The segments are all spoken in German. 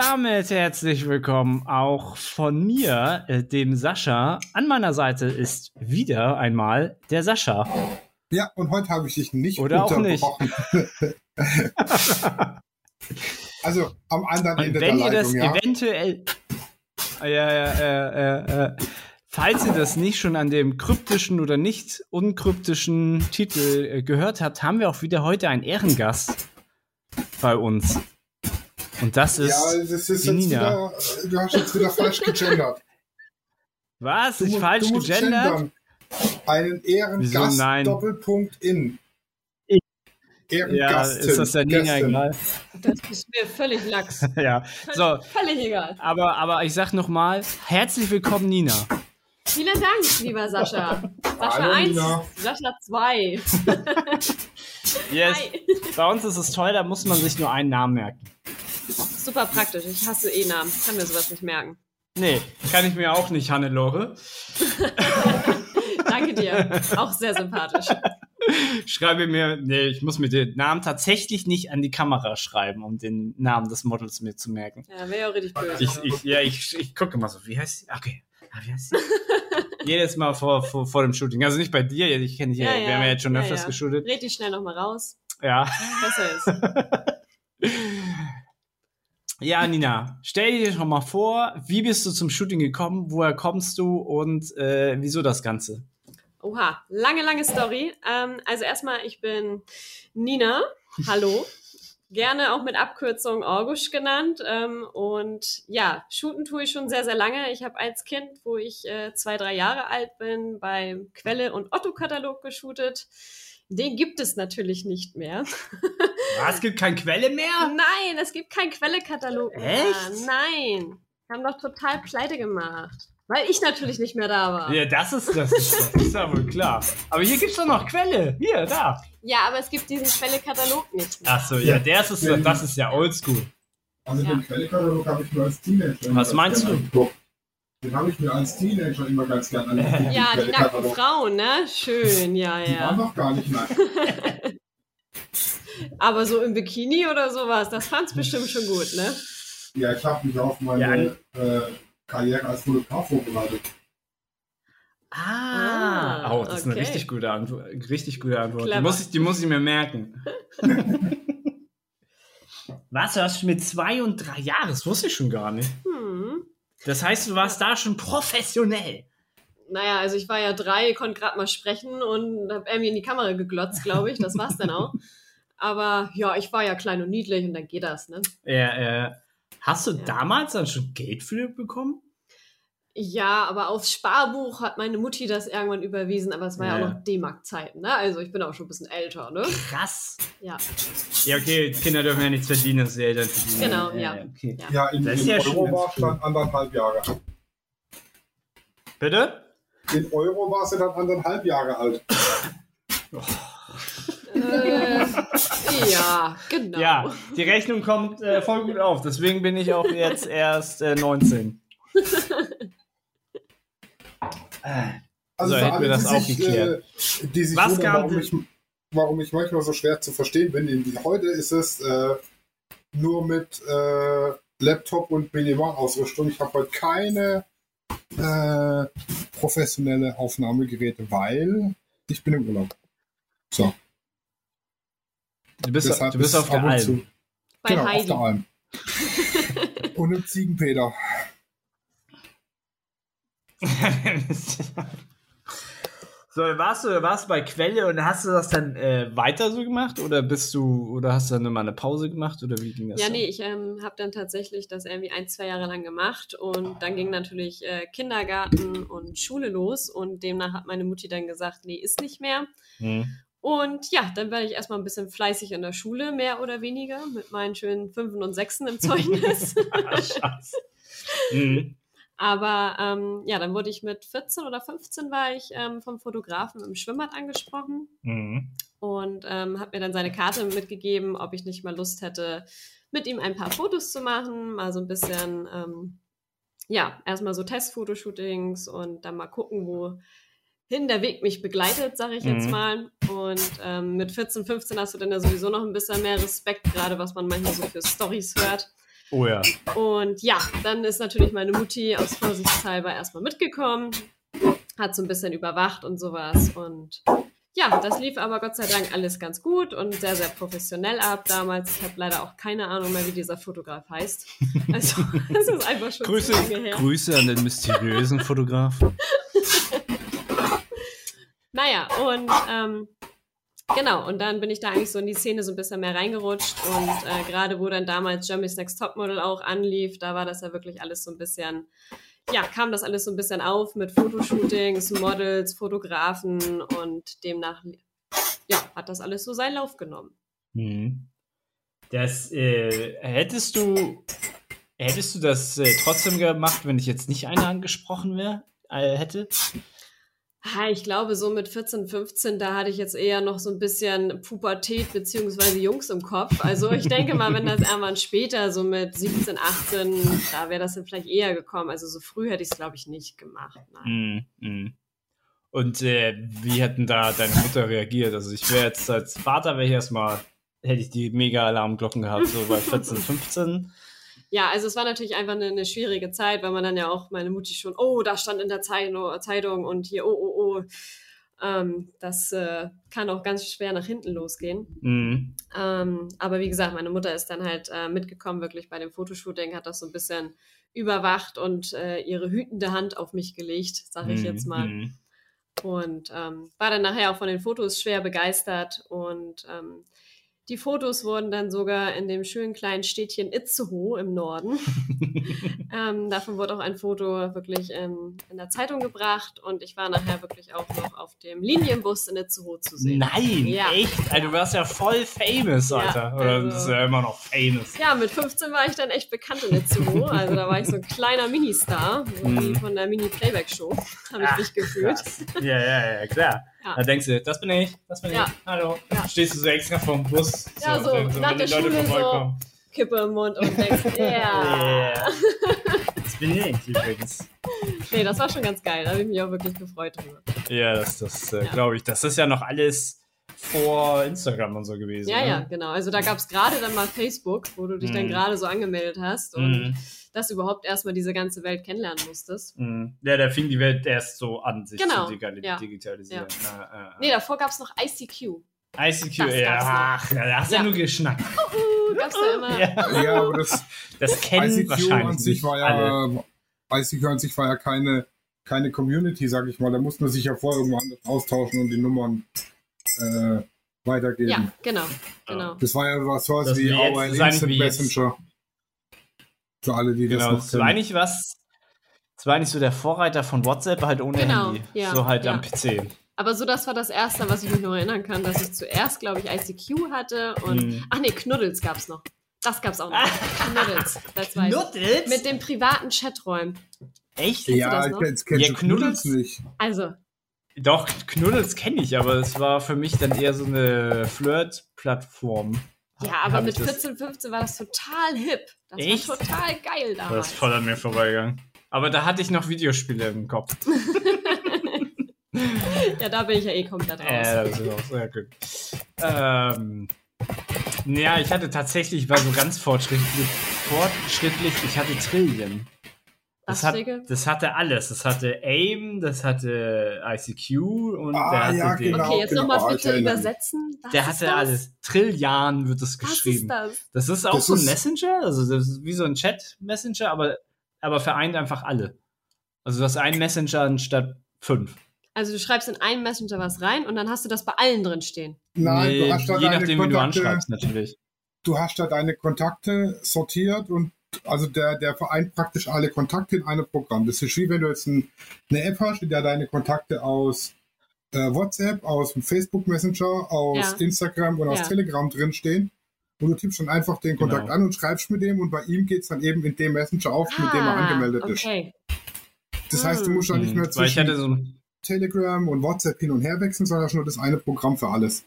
Damit herzlich willkommen auch von mir, äh, dem Sascha. An meiner Seite ist wieder einmal der Sascha. Ja, und heute habe ich dich nicht Oder auch nicht. also am anderen Und Ende wenn der ihr das Leitung, ja. eventuell. Ja, ja, ja, ja, ja. Falls ihr das nicht schon an dem kryptischen oder nicht unkryptischen Titel äh, gehört habt, haben wir auch wieder heute einen Ehrengast bei uns. Und das ist. Ja, das ist die jetzt Nina. wieder, du hast jetzt wieder falsch gegendert. Was? Du Ist musst- falsch gegendert? gendern. Einen Wieso Ehrengast nein? Doppelpunkt in. Ich- Ehrengast. Ja, ist das der Nina egal? Das ist mir völlig lax. ja. So, Völlig egal. aber, aber ich sag nochmal, herzlich willkommen, Nina. Vielen Dank, lieber Sascha. Sascha Hallo, 1, Nina. Sascha 2. Yes. Hi. Bei uns ist es toll, da muss man sich nur einen Namen merken. Super praktisch. Ich hasse E-Namen. Kann mir sowas nicht merken. Nee, kann ich mir auch nicht, Hannelore. Danke dir. Auch sehr sympathisch. Schreibe mir, nee, ich muss mir den Namen tatsächlich nicht an die Kamera schreiben, um den Namen des Models mir zu merken. Ja, wäre ja auch richtig böse. Ich, ich, ja, ich, ich gucke mal so, wie heißt sie? Okay. Ah, wie heißt sie? Jedes Mal vor, vor, vor dem Shooting. Also nicht bei dir, ich kenne dich ja, wir haben ja jetzt schon ja, öfters ja. geshootet. Red dich schnell nochmal raus. Ja. Besser ist. Ja, Nina, stell dir doch mal vor, wie bist du zum Shooting gekommen, woher kommst du und äh, wieso das Ganze? Oha, lange, lange Story. Ähm, also erstmal, ich bin Nina. Hallo. Gerne auch mit Abkürzung Orgusch genannt. Ähm, und ja, shooten tue ich schon sehr, sehr lange. Ich habe als Kind, wo ich äh, zwei, drei Jahre alt bin, bei Quelle und Otto-Katalog geshootet. Den gibt es natürlich nicht mehr. Was, gibt keine Quelle mehr? Nein, es gibt keinen Quelle-Katalog mehr. Echt? Nein. Haben doch total pleite gemacht. Weil ich natürlich nicht mehr da war. Ja, das ist, das ist, das ist ja wohl klar. Aber hier gibt's doch noch Quelle. Hier, da. Ja, aber es gibt diesen Quelle-Katalog nicht mehr. Ach so, ja, der ist, das ist ja oldschool. Also Ja. den Quellekatalog habe ich mir als Teenager. immer Was meinst du? angeguckt. Den habe ich mir als Teenager immer ganz gerne angeguckt. den Ja, die nackten. Frauen, ne? Schön, ja, Die waren ja. noch gar nicht nackt. Aber so im Bikini oder sowas, das fand's bestimmt schon gut, ne? Ja, ich habe mich auf meine äh, Karriere als Fotograf vorbereitet. Ah, oh, das ist eine okay. richtig gute Antwort. Richtig gute Antwort. Die muss, ich, die muss ich mir merken. Was, du hast mit zwei und drei Jahren? Das wusste ich schon gar nicht. Hm. Das heißt, du warst da schon professionell. Naja, also ich war ja drei, konnte gerade mal sprechen und hab irgendwie in die Kamera geglotzt, glaube ich. Das war's dann auch. Aber ja, ich war ja klein und niedlich und dann geht das, ne? Äh, äh, hast du Ja. damals dann schon Geld für bekommen? Ja, aber aufs Sparbuch hat meine Mutti das irgendwann überwiesen, aber es war ja, Ja. auch noch D-Mark-Zeiten, ne? Also ich bin auch schon ein bisschen älter, ne? Krass. Ja. Ja, okay, Kinder dürfen ja nichts verdienen, das ist ja Eltern verdienen. Genau, Äh, ja. Okay. Ja. Ja, in, Das ist in ja Euro war es dann anderthalb Jahre. Bitte? In Euro war sie dann anderthalb Jahre alt. Äh, ja, genau. Ja, die Rechnung kommt äh, voll gut auf. Deswegen bin ich auch jetzt erst äh, 19. Äh, Also So, hätten wir das auch sich, geklärt. Äh, die sich Was wundern, warum ich, warum ich manchmal so schwer zu verstehen bin. In, heute ist es äh, nur mit äh, Laptop und Minimalausrüstung. Ich habe heute keine äh, professionelle Aufnahmegeräte, weil ich bin im Urlaub. So, du bist, deshalb du bist ist auf der Alm. zu- Bei genau, auf Heidi. der Alm. und im Ziegenpeter. so, warst du, warst du bei Quelle und hast du das dann äh, weiter so gemacht oder bist du oder hast du dann mal eine Pause gemacht oder wie ging das? Ja, dann? nee, ich ähm, habe dann tatsächlich das irgendwie ein, zwei Jahre lang gemacht und dann ging natürlich äh, Kindergarten und Schule los und demnach hat meine Mutti dann gesagt, nee, ist nicht mehr. Hm. Und ja, dann war ich erstmal ein bisschen fleißig in der Schule, mehr oder weniger, mit meinen schönen Fünfen und Sechsen im Zeugnis. Ah, Scheiße. Hm. Aber ähm, ja, dann wurde ich mit 14 oder 15 war ich ähm, vom Fotografen im Schwimmbad angesprochen Hm. und ähm, hat mir dann seine Karte mitgegeben, ob ich nicht mal Lust hätte, mit ihm ein paar Fotos zu machen, mal so ein bisschen, ähm, ja, erstmal so Testfotoshootings und dann mal gucken, wohin der Weg mich begleitet, sage ich jetzt Mhm. mal. Und ähm, mit 14, 15 hast du dann ja sowieso noch ein bisschen mehr Respekt, gerade was man manchmal so für Stories hört. Oh ja. Und ja, dann ist natürlich meine Mutti aus Vorsichtshalber erstmal mitgekommen, hat so ein bisschen überwacht und sowas. Und ja, das lief aber Gott sei Dank alles ganz gut und sehr, sehr professionell ab damals. Ich habe leider auch keine Ahnung mehr, wie dieser Fotograf heißt. Also, das ist einfach schon Grüße, zu lange her. Grüße an den mysteriösen Fotografen. Naja, und ähm, genau, und dann bin ich da eigentlich so in die Szene so ein bisschen mehr reingerutscht und äh, gerade wo dann damals Jeremy's Next Topmodel auch anlief, da war das ja wirklich alles so ein bisschen, ja, kam das alles so ein bisschen auf mit Fotoshootings, Models, Fotografen und demnach, ja, hat das alles so seinen Lauf genommen. Mhm. Das äh, hättest du hättest du das äh, trotzdem gemacht, wenn ich jetzt nicht einer angesprochen wäre, äh, hätte? Ha, Ich glaube, so mit 14, 15, da hatte ich jetzt eher noch so ein bisschen Pubertät beziehungsweise Jungs im Kopf. Also ich denke mal, wenn das irgendwann später, so mit 17, 18, da wäre das dann vielleicht eher gekommen. Also so früh hätte ich es, glaube ich, nicht gemacht. Nein. Mhm. mhm. Und äh, wie hätten da deine Mutter reagiert? Also ich wäre jetzt als Vater wäre ich erstmal hätte ich die mega Alarmglocken gehabt, so bei 14, 15. Ja, also es war natürlich einfach eine, eine schwierige Zeit, weil man dann ja auch meine Mutti schon, oh, da stand in der Zeitung, Zeitung und hier, oh, oh, oh. Ähm, das äh, kann auch ganz schwer nach hinten losgehen. Mhm. Ähm, aber wie gesagt, meine Mutter ist dann halt äh, mitgekommen, wirklich bei dem Fotoshooting, hat das so ein bisschen überwacht und äh, ihre hütende Hand auf mich gelegt, sage ich Mhm. jetzt mal. Mhm. Und ähm, war dann nachher auch von den Fotos schwer begeistert. Und ähm, die Fotos wurden dann sogar in dem schönen kleinen Städtchen Itzehoe im Norden. ähm, davon wurde auch ein Foto wirklich in, in der Zeitung gebracht. Und ich war nachher wirklich auch noch auf dem Linienbus in Itzehoe zu sehen. Nein, Ja. echt? Also, du warst ja voll famous, Ja, Alter. Oder also- du bist ja immer noch famous. Ja, mit 15 war ich dann echt bekannt in Itzehoe. Also da war ich so ein kleiner Ministar, so wie Mhm. von der Mini-Playback-Show, habe ich mich gefühlt. Krass. Ja, ja, ja, klar. Ja. Da denkst du, das bin ich, das bin Ja. ich. Hallo. Ja. Stehst du so extra vorm Bus. Ja, so wenn, nach wenn der die Leute Schule so. Kippe im Mund und denkst, ja. Yeah. Das bin ich übrigens. Nee, das war schon ganz geil. Da habe ich mich auch wirklich gefreut drüber. Ja, das, das äh, glaube ich. Das ist ja noch alles vor Instagram und so gewesen. Ja, ne? ja, genau. Also da gab es gerade dann mal Facebook, wo du dich dann Mhm. gerade so angemeldet hast und Mhm. Dass du überhaupt erstmal diese ganze Welt kennenlernen musstest. Mhm. Ja, da fing die Welt erst so an, sich Genau, zu digital ja. digitalisieren. Ja. Ja, Nee, davor gab es noch ICQ. ICQ, das ja, ach, da hast du ja nur geschnackt. Uh, gab's da immer. Ja. Ja, aber das Das kennen ICQ wahrscheinlich an sich nicht war alle. ja, ICQ an sich war ja keine, keine Community, sag ich mal. Da musste man sich ja vorher irgendwo anders austauschen und die Nummern äh, weitergeben. Ja, genau, genau. Das war ja was, was Das wie wie jetzt, Instant wie jetzt. Für alle, die Genau, das noch das war kennen. eigentlich was. Das war eigentlich so der Vorreiter von WhatsApp, halt ohne Genau, Handy. ja, so halt ja. am PC. Aber so, das war das Erste, was ich mich noch erinnern kann, dass ich zuerst, glaube ich, ICQ hatte und, Mhm. ach nee, Knuddels gab's noch. Das gab's auch noch. Knuddels, das weiß ich. Knuddels? Mit den privaten Chaträumen. Echt? Kennst du Ja, das ich noch? Ja, du Knuddels? nicht. Also, Doch, Knuddels kenne ich, aber es war für mich dann eher so eine Flirt-Plattform. Ja, aber mit ich das- 14, 15 war das total hip. Das Echt? war total geil Das damals. ist voll an mir vorbeigegangen. Aber da hatte ich noch Videospiele im Kopf. ja, da bin ich ja eh komplett raus. Äh, das ist auch sehr gut. Ähm, ja, ich hatte tatsächlich, war so ganz fortschrittlich, fortschrittlich ich hatte Trillion. Das, hat, das hatte alles. Das hatte AIM, das hatte ICQ und Ah, der hatte ja, den. genau. okay, jetzt genau, nochmal ich bitte übersetzen. Was Der hatte das? alles. Trillian wird es Was geschrieben. ist das? Das ist auch Das so ein ist- Messenger, also das ist wie so ein Chat-Messenger, aber, aber vereint einfach alle. Also du hast einen Messenger anstatt fünf. Also du schreibst in einen Messenger was rein und dann hast du das bei allen drin stehen. Nein, Nee, du hast da je nachdem, wie du Kontakte, anschreibst, natürlich. du hast da deine Kontakte sortiert und also der, der vereint praktisch alle Kontakte in einem Programm. Das ist wie wenn du jetzt ein, eine App hast, in der deine Kontakte aus äh, WhatsApp, aus dem Facebook Messenger, aus Ja. Instagram und aus Ja. Telegram drinstehen. Und du tippst dann einfach den Kontakt Genau. an und schreibst mit dem und bei ihm geht es dann eben in dem Messenger auf, mit dem er Ah, angemeldet ist. okay. Das heißt, du musst dann nicht mehr Hm, ich zwischen so Telegram und WhatsApp hin und her wechseln, sondern hast nur das eine Programm für alles.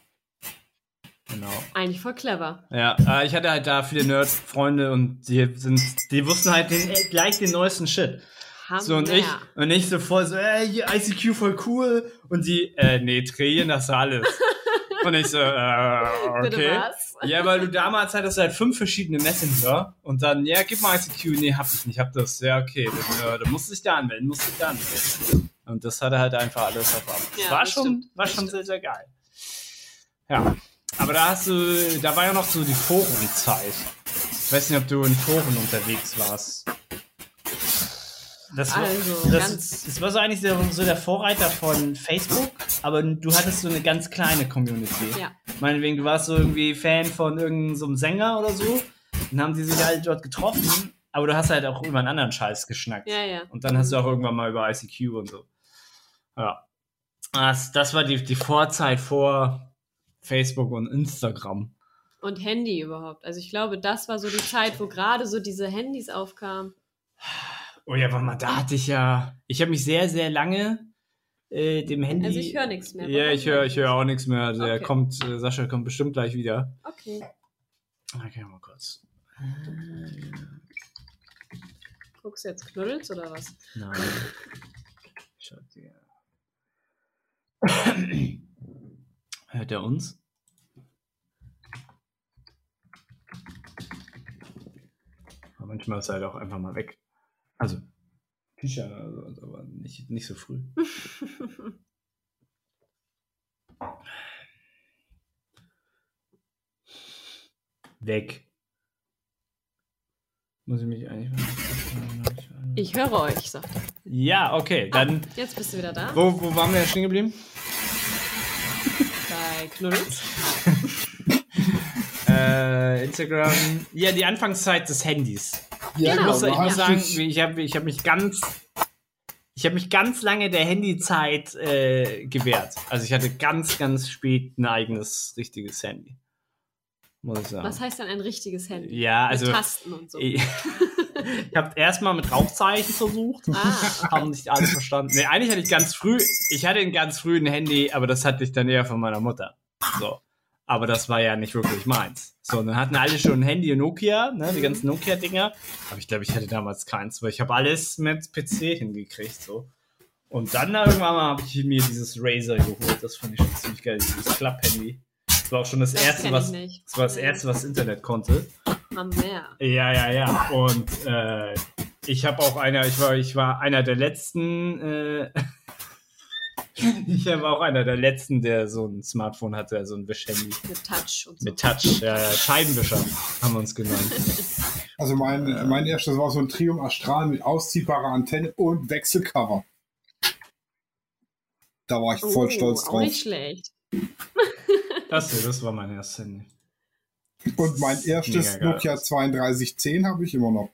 Genau. Eigentlich voll clever. Ja, äh, ich hatte halt da viele Nerd-Freunde und die sind, die wussten halt den, äh, gleich den neuesten Shit. Hammer. So und ich, und ich so voll so, ey, ICQ voll cool. Und die, äh, nee, Trillion, das alles. Und ich so, äh, okay. Ja, weil du damals hattest halt fünf verschiedene Messenger und dann, ja, gib mal ICQ, nee, hab ich nicht, hab das, ja, okay, dann, äh, dann musst du dich da anmelden, musst du dich da anmelden. Und das hatte halt einfach alles auf einmal. Ja, war schon, stimmt, war schon sehr, sehr geil. Ja. Aber da hast du, da war ja noch so die Forumzeit. Ich weiß nicht, ob du in Foren unterwegs warst. Das war, Also, das, das war so eigentlich der, so der Vorreiter von Facebook, aber du hattest so eine ganz kleine Community. Ja. Meinetwegen, du warst so irgendwie Fan von irgendeinem so Sänger oder so. Dann haben die sich halt dort getroffen, aber du hast halt auch über einen anderen Scheiß geschnackt. Ja, ja. Und dann hast du auch irgendwann mal über ICQ und so. Ja. Das, das war die, die Vorzeit vor Facebook und Instagram. Und Handy überhaupt. Also ich glaube, das war so die Zeit, wo gerade so diese Handys aufkamen. Oh ja, warte mal, da hatte ich ja. Ich habe mich sehr, sehr lange äh, dem Handy. Also ich höre nichts mehr. Ja, ich höre ich hör auch nichts mehr. Der Okay. kommt, äh, Sascha kommt bestimmt gleich wieder. Okay. Okay, mal kurz. Guckst du jetzt Knuddels oder was? Nein. Schaut dir. Hört er uns? Aber manchmal ist er halt auch einfach mal weg. Also, Fischer, also, aber nicht, nicht so früh. Weg. Muss ich mich eigentlich. Ich höre euch, sagt er. Ja, okay, dann. Jetzt bist du wieder da. Wo, wo waren wir ja stehen geblieben? Knuddels. Äh, Instagram. Ja, die Anfangszeit des Handys. Ja, Genau. Ich muss, du ich muss sagen, ich habe ich hab mich ganz. Ich habe mich ganz lange der Handyzeit äh, gewehrt. Also ich hatte ganz, ganz spät ein eigenes, richtiges Handy. Muss ich sagen. Was heißt denn ein richtiges Handy? Ja, also. Mit Tasten und so. Ich, habe erstmal mit Rauchzeichen versucht. Ah, Haben nicht alle verstanden. Nee, eigentlich hatte ich ganz früh, ich hatte ein ganz früh ein Handy, aber das hatte ich dann eher von meiner Mutter. So. Aber das war ja nicht wirklich meins. So, und dann hatten alle schon ein Handy und Nokia, ne, die ganzen Nokia-Dinger. Aber ich glaube, ich hatte damals keins, weil ich habe alles mit PC hingekriegt, so. Und dann irgendwann mal habe ich mir dieses Razer geholt. Das fand ich schon ziemlich geil, dieses Klapp-Handy. Das war auch schon das, das erste, was, das war das erste, was Internet konnte. Am Meer. Ja, ja, ja. Und äh, ich habe auch einer, ich war, ich war einer der letzten, äh, ich habe auch einer der letzten, der so ein Smartphone hatte, so ein Wischhandy Mit Touch und so. mit Touch, ja, ja, Scheibenwischer haben wir uns genannt. Also mein, mein erstes war so ein Triumph Astral mit ausziehbarer Antenne und Wechselcover. Da war ich voll Oh, stolz drauf. nicht schlecht. Das hier, das war mein erstes Handy. Und mein erstes. Nokia 3210 habe ich immer noch.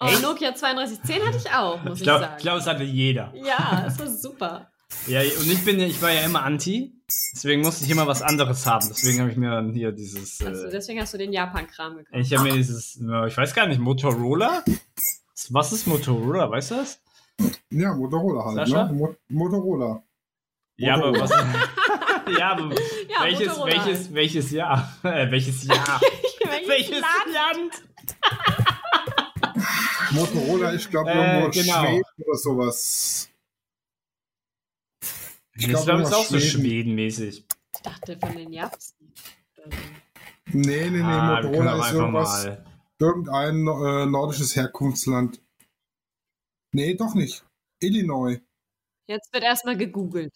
Oh? Nokia 3210 hatte ich auch, muss Ich ich, glaube, sagen. glaub, es hatte jeder. ja, das war super. Ja, und ich bin ja, ich war ja immer Anti, deswegen musste ich immer was anderes haben. Deswegen habe ich mir dann hier dieses, Also, äh, deswegen hast du den Japan-Kram gekauft. ich habe mir dieses, ich weiß gar nicht, Motorola? Was ist Motorola, weißt du das? Ja, Motorola halt, Sascha? ne? Mo Motorola. Ja, aber was. Ja, aber Ja, welches, Motorola welches, welches Jahr? Äh, welches Jahr? Welches welches Land? Land? Motorola ist, glaube ich, Äh, genau. Schweden oder sowas. Ich glaub, glaube, das ist immer auch so Schweden. schwedenmäßig. Ich dachte von den Japs. Also, Nee, nee, nee, Ah, Motorola ist irgendwas, mal. irgendein äh, nordisches Herkunftsland. Nee, doch nicht. Illinois. Jetzt wird erstmal gegoogelt.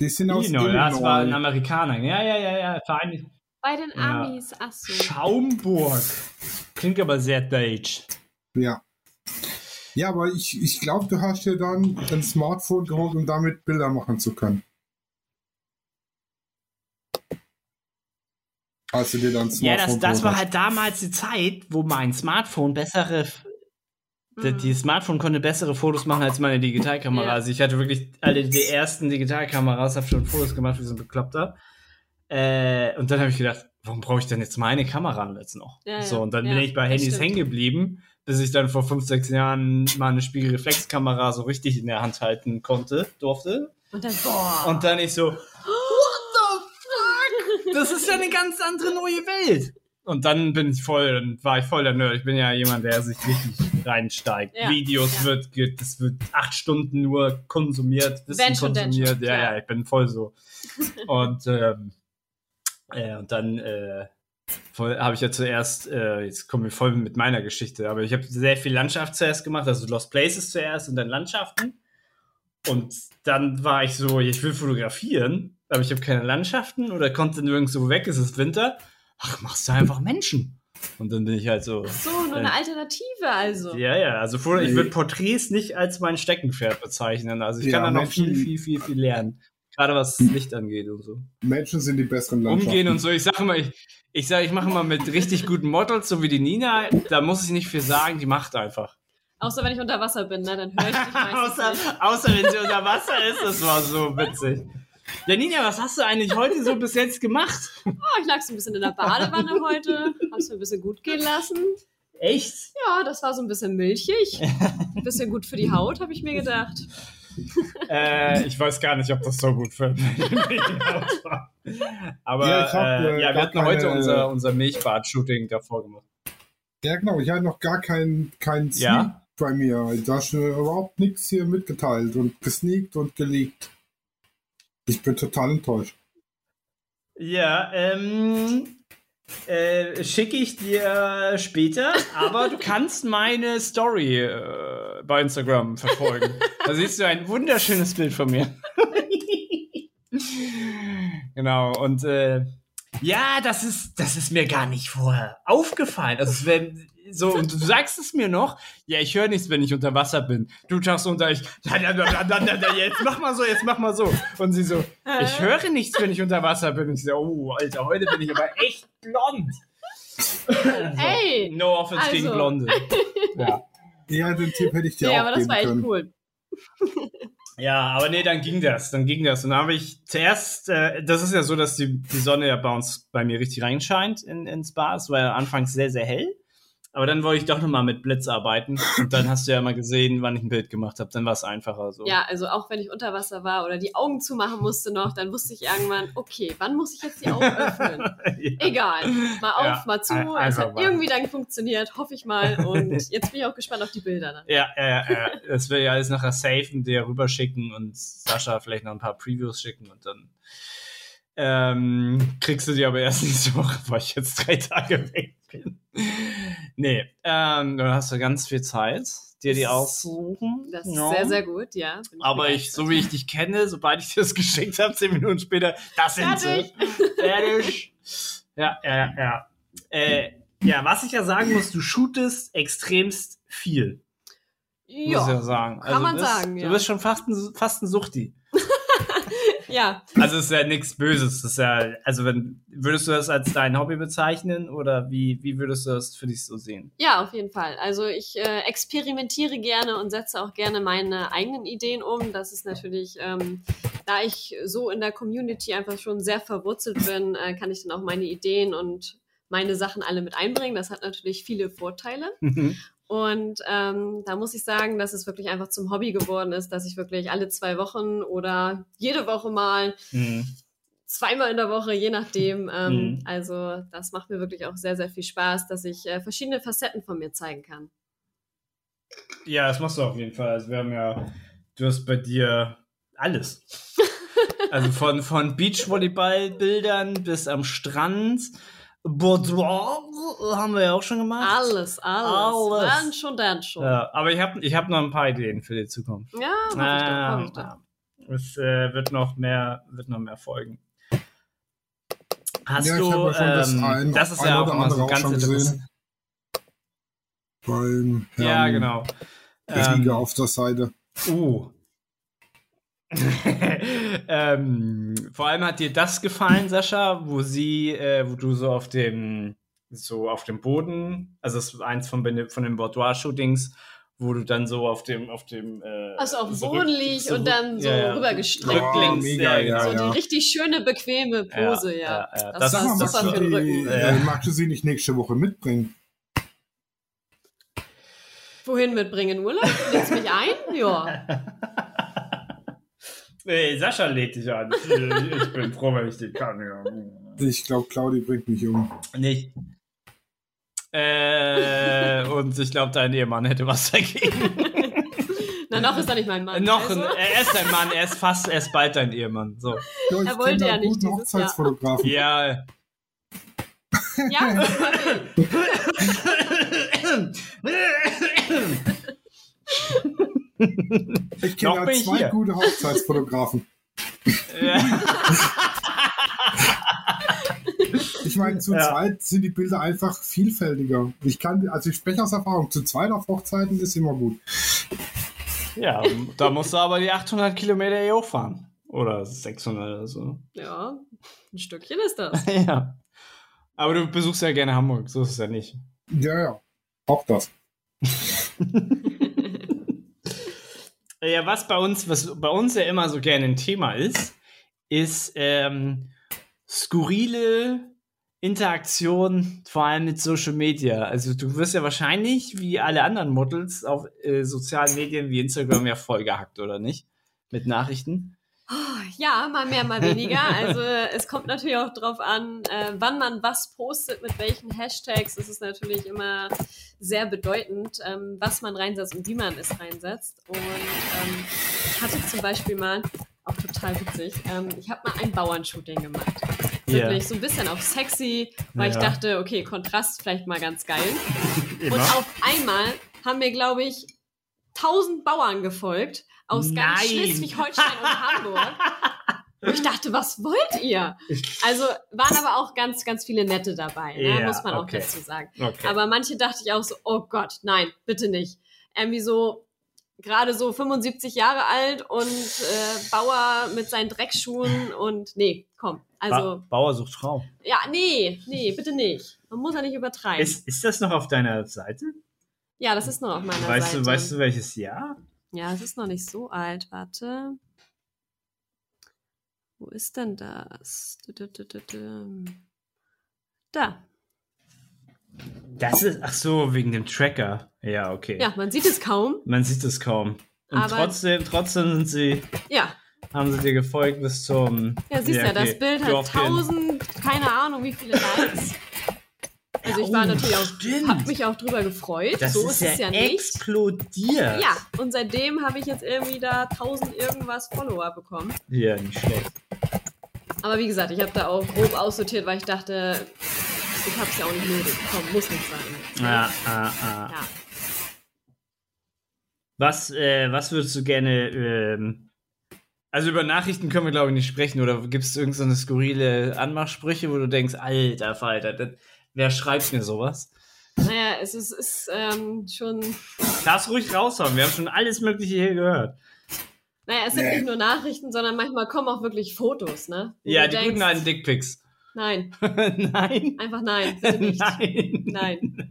Die sind aus Illinois, Illinois. ja, das war ein Amerikaner. Ja, ja, ja, ja. Vereinigt. Bei den Ja. Amis, ach so. Schaumburg. Klingt aber sehr deutsch. Ja. Ja, aber ich, ich glaube, du hast dir dann ein Smartphone geholt, um damit Bilder machen zu können. Als du dir dann ein Ja, das, Smartphone das war hast. halt damals die Zeit, wo mein Smartphone bessere. Mhm. Die Smartphone konnte bessere Fotos machen als meine Digitalkamera. Ja. Also ich hatte wirklich alle die ersten Digitalkameras, habe schon Fotos gemacht wie so ein Bekloppter. Äh, und dann habe ich gedacht, warum brauche ich denn jetzt meine Kamera jetzt noch? Ja, so, und dann Ja, bin ich bei Handys hängen geblieben, bis ich dann vor fünf, sechs Jahren mal eine Spiegelreflexkamera so richtig in der Hand halten konnte, durfte. Und dann, boah. Und dann ich so, what the fuck? Das ist ja eine ganz andere neue Welt. Und dann bin ich voll, dann war ich voll der Nerd. Ich bin ja jemand, der sich richtig reinsteigt. Ja, Videos ja. wird, das wird acht Stunden nur konsumiert, Wissen Wenn schon, konsumiert. schon, ja, ja, ich bin voll so. und, ähm, äh, und dann äh, habe ich ja zuerst, äh, jetzt kommen wir voll mit meiner Geschichte, aber ich habe sehr viel Landschaft zuerst gemacht, also Lost Places zuerst und dann Landschaften. Und dann war ich so, ich will fotografieren, aber ich habe keine Landschaften oder konnte nirgendwo weg, es ist Winter. Ach, machst du einfach Menschen. Und dann bin ich halt so. So, nur eine Alternative also. Ja, ja, also vor, ich würde Porträts nicht als mein Steckenpferd bezeichnen. Also ich Ja, kann da noch Menschen- viel, viel, viel, viel lernen. Gerade was das Licht angeht und so. Menschen sind die besseren Landschaften. Umgehen und so. Ich sage immer, ich, ich sage, ich mache immer mit richtig guten Models, so wie die Nina. Da muss ich nicht viel sagen, die macht einfach. Außer wenn ich unter Wasser bin, ne, dann höre ich dich meistens außer, außer wenn sie unter Wasser ist, das war so witzig. Ja, Nina, was hast du eigentlich heute so bis jetzt gemacht? Oh, ich lag so ein bisschen in der Badewanne heute, hab's mir ein bisschen gut gehen lassen. Echt? Ja, das war so ein bisschen milchig. Ein bisschen gut für die Haut, habe ich mir gedacht. Äh, ich weiß gar nicht, ob das so gut für Aber Ja, ich hab, äh, äh, ja, wir hatten heute unser, unser Milchbad-Shooting davor gemacht. Ja, genau. Ich hatte noch gar keinen kein Sneak Ja? bei mir. Da hast du überhaupt nichts hier mitgeteilt und gesneakt und geleakt. Ich bin total enttäuscht. Ja, ähm, äh, schicke ich dir später, aber du kannst meine Story äh, bei Instagram verfolgen. Da siehst du ein wunderschönes Bild von mir. genau, und äh, ja, das ist, das ist mir gar nicht vorher aufgefallen. Also wär, so, und du sagst es mir noch, ja, ich höre nichts, wenn ich unter Wasser bin. Du tauchst unter, ich, jetzt mach mal so, jetzt mach mal so. Und sie so, ich höre nichts, wenn ich unter Wasser bin. Und ich so, oh, Alter, heute bin ich aber echt blond. Ey! No offense also. gegen Blonde. Ja. Ja, den Tipp hätte ich dir Nee, auch aber das geben war echt können. cool. Ja, aber nee, dann ging das, dann ging das. Und dann habe ich zuerst, äh, das ist ja so, dass die, die Sonne ja bei uns, bei mir richtig reinscheint in, ins Bar. Es war ja anfangs sehr, sehr hell. Aber dann wollte ich doch nochmal mit Blitz arbeiten. Und dann hast du ja mal gesehen, wann ich ein Bild gemacht habe. Dann war es einfacher so. Ja, also auch wenn ich unter Wasser war oder die Augen zumachen musste noch, dann wusste ich irgendwann, okay, wann muss ich jetzt die Augen öffnen? ja. Egal, mal auf, Ja, mal zu. Es hat mal. irgendwie dann funktioniert, hoffe ich mal. Und jetzt bin ich auch gespannt auf die Bilder dann. Ja, ja, ja, ja. Das will ja alles nachher safe und dir rüberschicken und Sascha vielleicht noch ein paar Previews schicken und dann ähm, kriegst du die aber erst nächste Woche, weil ich jetzt drei Tage weg bin. Nee, ähm, dann hast du ganz viel Zeit, dir die auszusuchen. Das ist Ja. sehr, sehr gut, ja. Aber ich, so wie ich dich kenne, sobald ich dir das geschickt habe, zehn Minuten später, das sind Fertig. sie. Fertig. Ja, ja, ja. Äh, ja, was ich ja sagen muss, du shootest extremst viel muss ich ja Ja, sagen. kann man du bist, sagen, ja. Du bist schon fast ein, fast ein Suchti. Ja. Also es ist ja nichts Böses. Das ist ja, also wenn, würdest du das als dein Hobby bezeichnen oder wie, wie würdest du das für dich so sehen? Ja, auf jeden Fall. Also ich äh, experimentiere gerne und setze auch gerne meine eigenen Ideen um. Das ist natürlich, ähm, da ich so in der Community einfach schon sehr verwurzelt bin, äh, kann ich dann auch meine Ideen und meine Sachen alle mit einbringen. Das hat natürlich viele Vorteile. Und ähm, da muss ich sagen, dass es wirklich einfach zum Hobby geworden ist, dass ich wirklich alle zwei Wochen oder jede Woche mal Hm. zweimal in der Woche, je nachdem. Ähm, Mhm. Also das macht mir wirklich auch sehr, sehr viel Spaß, dass ich äh, verschiedene Facetten von mir zeigen kann. Ja, das machst du auf jeden Fall. Also wir haben ja, du hast bei dir alles. also von, von Beachvolleyball-Bildern bis am Strand. Boudoir haben wir ja auch schon gemacht. Alles, alles. Alles. Dann schon, dann schon. Ja, aber ich habe ich hab noch ein paar Ideen für die Zukunft. Ja, hoffe ich doch, hoffe ich doch. Ah, Es äh, wird noch mehr, wird noch mehr folgen. Hast Ja, du, schon das ähm, ein- das ist ein ja auch immer so ganz interessant. Beim Herrn Ja, genau. Ähm, auf der Seite. uh. ähm, vor allem hat dir das gefallen, Sascha, wo sie, äh, wo du so auf dem, so auf dem Boden, also es ist eins von, den- von den Boudoir-Shootings, wo du dann so auf dem, auf dem, äh, Also auf dem so Boden so und dann so ja, ja. rübergestreckt. Oh, mega, ja, so die richtig schöne, bequeme Pose, ja. ja, ja. Das, Das war mal, super du, für den Rücken. äh, magst du sie nicht nächste Woche mitbringen? Wohin mitbringen? In Urlaub? Lädst mich ein? Ja. Nee, Sascha lädt dich an. Ich bin froh, wenn ich den kann. Ja. Ich glaube, Claudi bringt mich um. Nicht. Äh, und ich glaube, dein Ehemann hätte was dagegen. Na, noch ist er nicht mein Mann. Noch, also. er ist dein Mann, er ist fast, er ist bald dein Ehemann. So. Ja, ich Er wollte ja nicht guten dieses. Hochzeitsfotografen. Ja. Ja, Ich kenne zwei hier. gute Hochzeitsfotografen. Ich meine, zu Ja. zweit sind die Bilder einfach vielfältiger. Ich kann, also ich spreche aus Erfahrung, zu zweit auf Hochzeiten ist immer gut. ja, da musst du aber die 800 Kilometer eh hochfahren. Oder 600 oder so. ja, ein Stückchen ist das. ja. Aber du besuchst ja gerne Hamburg, so ist es ja nicht. Ja, ja. Auch das. Ja, was bei uns, was bei uns ja immer so gerne ein Thema ist, ist ähm, skurrile Interaktion, vor allem mit Social Media. Also du wirst ja wahrscheinlich, wie alle anderen Models, auf äh, sozialen Medien wie Instagram ja vollgehackt, oder nicht? Mit Nachrichten. Ja, mal mehr, mal weniger. Also es kommt natürlich auch drauf an, äh, wann man was postet, mit welchen Hashtags. Es ist natürlich immer sehr bedeutend, ähm, was man reinsetzt und wie man es reinsetzt. Und ähm, ich hatte zum Beispiel mal, auch total witzig, ähm, ich habe mal ein Bauernshooting gemacht. Wirklich so ein bisschen auf sexy, weil ich Ja. dachte, okay, Kontrast vielleicht mal ganz geil. Immer. Und auf einmal haben mir, glaube ich, tausend Bauern gefolgt aus ganz. Schleswig-Holstein und Hamburg. Und ich dachte, was wollt ihr? Also waren aber auch ganz, ganz viele nette dabei, ne? Ja, muss man okay. auch dazu sagen. Okay. Aber manche dachte ich auch so, oh Gott, nein, bitte nicht. Irgendwie so gerade so 75 Jahre alt und äh, Bauer mit seinen Dreckschuhen und nee, komm. Also, ba Bauer sucht Frau. ja, nee, nee, bitte nicht. Man muss ja nicht übertreiben. Ist, ist das noch auf deiner Seite? ja, das ist noch auf meiner Weißt Seite. du, weißt du welches Jahr? Ja, es ist noch nicht so alt. Warte. Wo ist denn das? Da. Das ist, ach so, wegen dem Tracker. Ja, okay. Ja, man sieht es kaum. Man sieht es kaum. Und Aber- trotzdem, trotzdem sind sie, Ja, haben sie dir gefolgt bis zum. ja siehst du, ja, okay. das Bild hat Dorfkind. tausend, keine Ahnung, wie viele Likes. Also ich war Oh, natürlich auch, stimmt. hab mich auch drüber gefreut. Das so ist ist es ja nicht. explodiert. Ja, und seitdem habe ich jetzt irgendwie da tausend irgendwas Follower bekommen. Ja, nicht schlecht. Aber wie gesagt, ich habe da auch grob aussortiert, weil ich dachte, ich habe es ja auch nicht nötig. Komm, muss nicht sein. Ah, ah, ah. Ja. Was, äh, was würdest du gerne. Ähm, also über Nachrichten können wir, glaube ich, nicht sprechen. Oder gibt es irgendeine so skurrile Anmachsprüche, wo du denkst, alter Falter, das, wer schreibt mir sowas? Naja, es ist, ist ähm, schon. Lass ruhig raushauen. Wir haben schon alles Mögliche hier gehört. Naja, es sind Nee. nicht nur Nachrichten, sondern manchmal kommen auch wirklich Fotos, ne? Wo ja, die denkst, guten alten Dickpics. Nein, Nein. einfach nein, bitte nicht. Nein. Nein.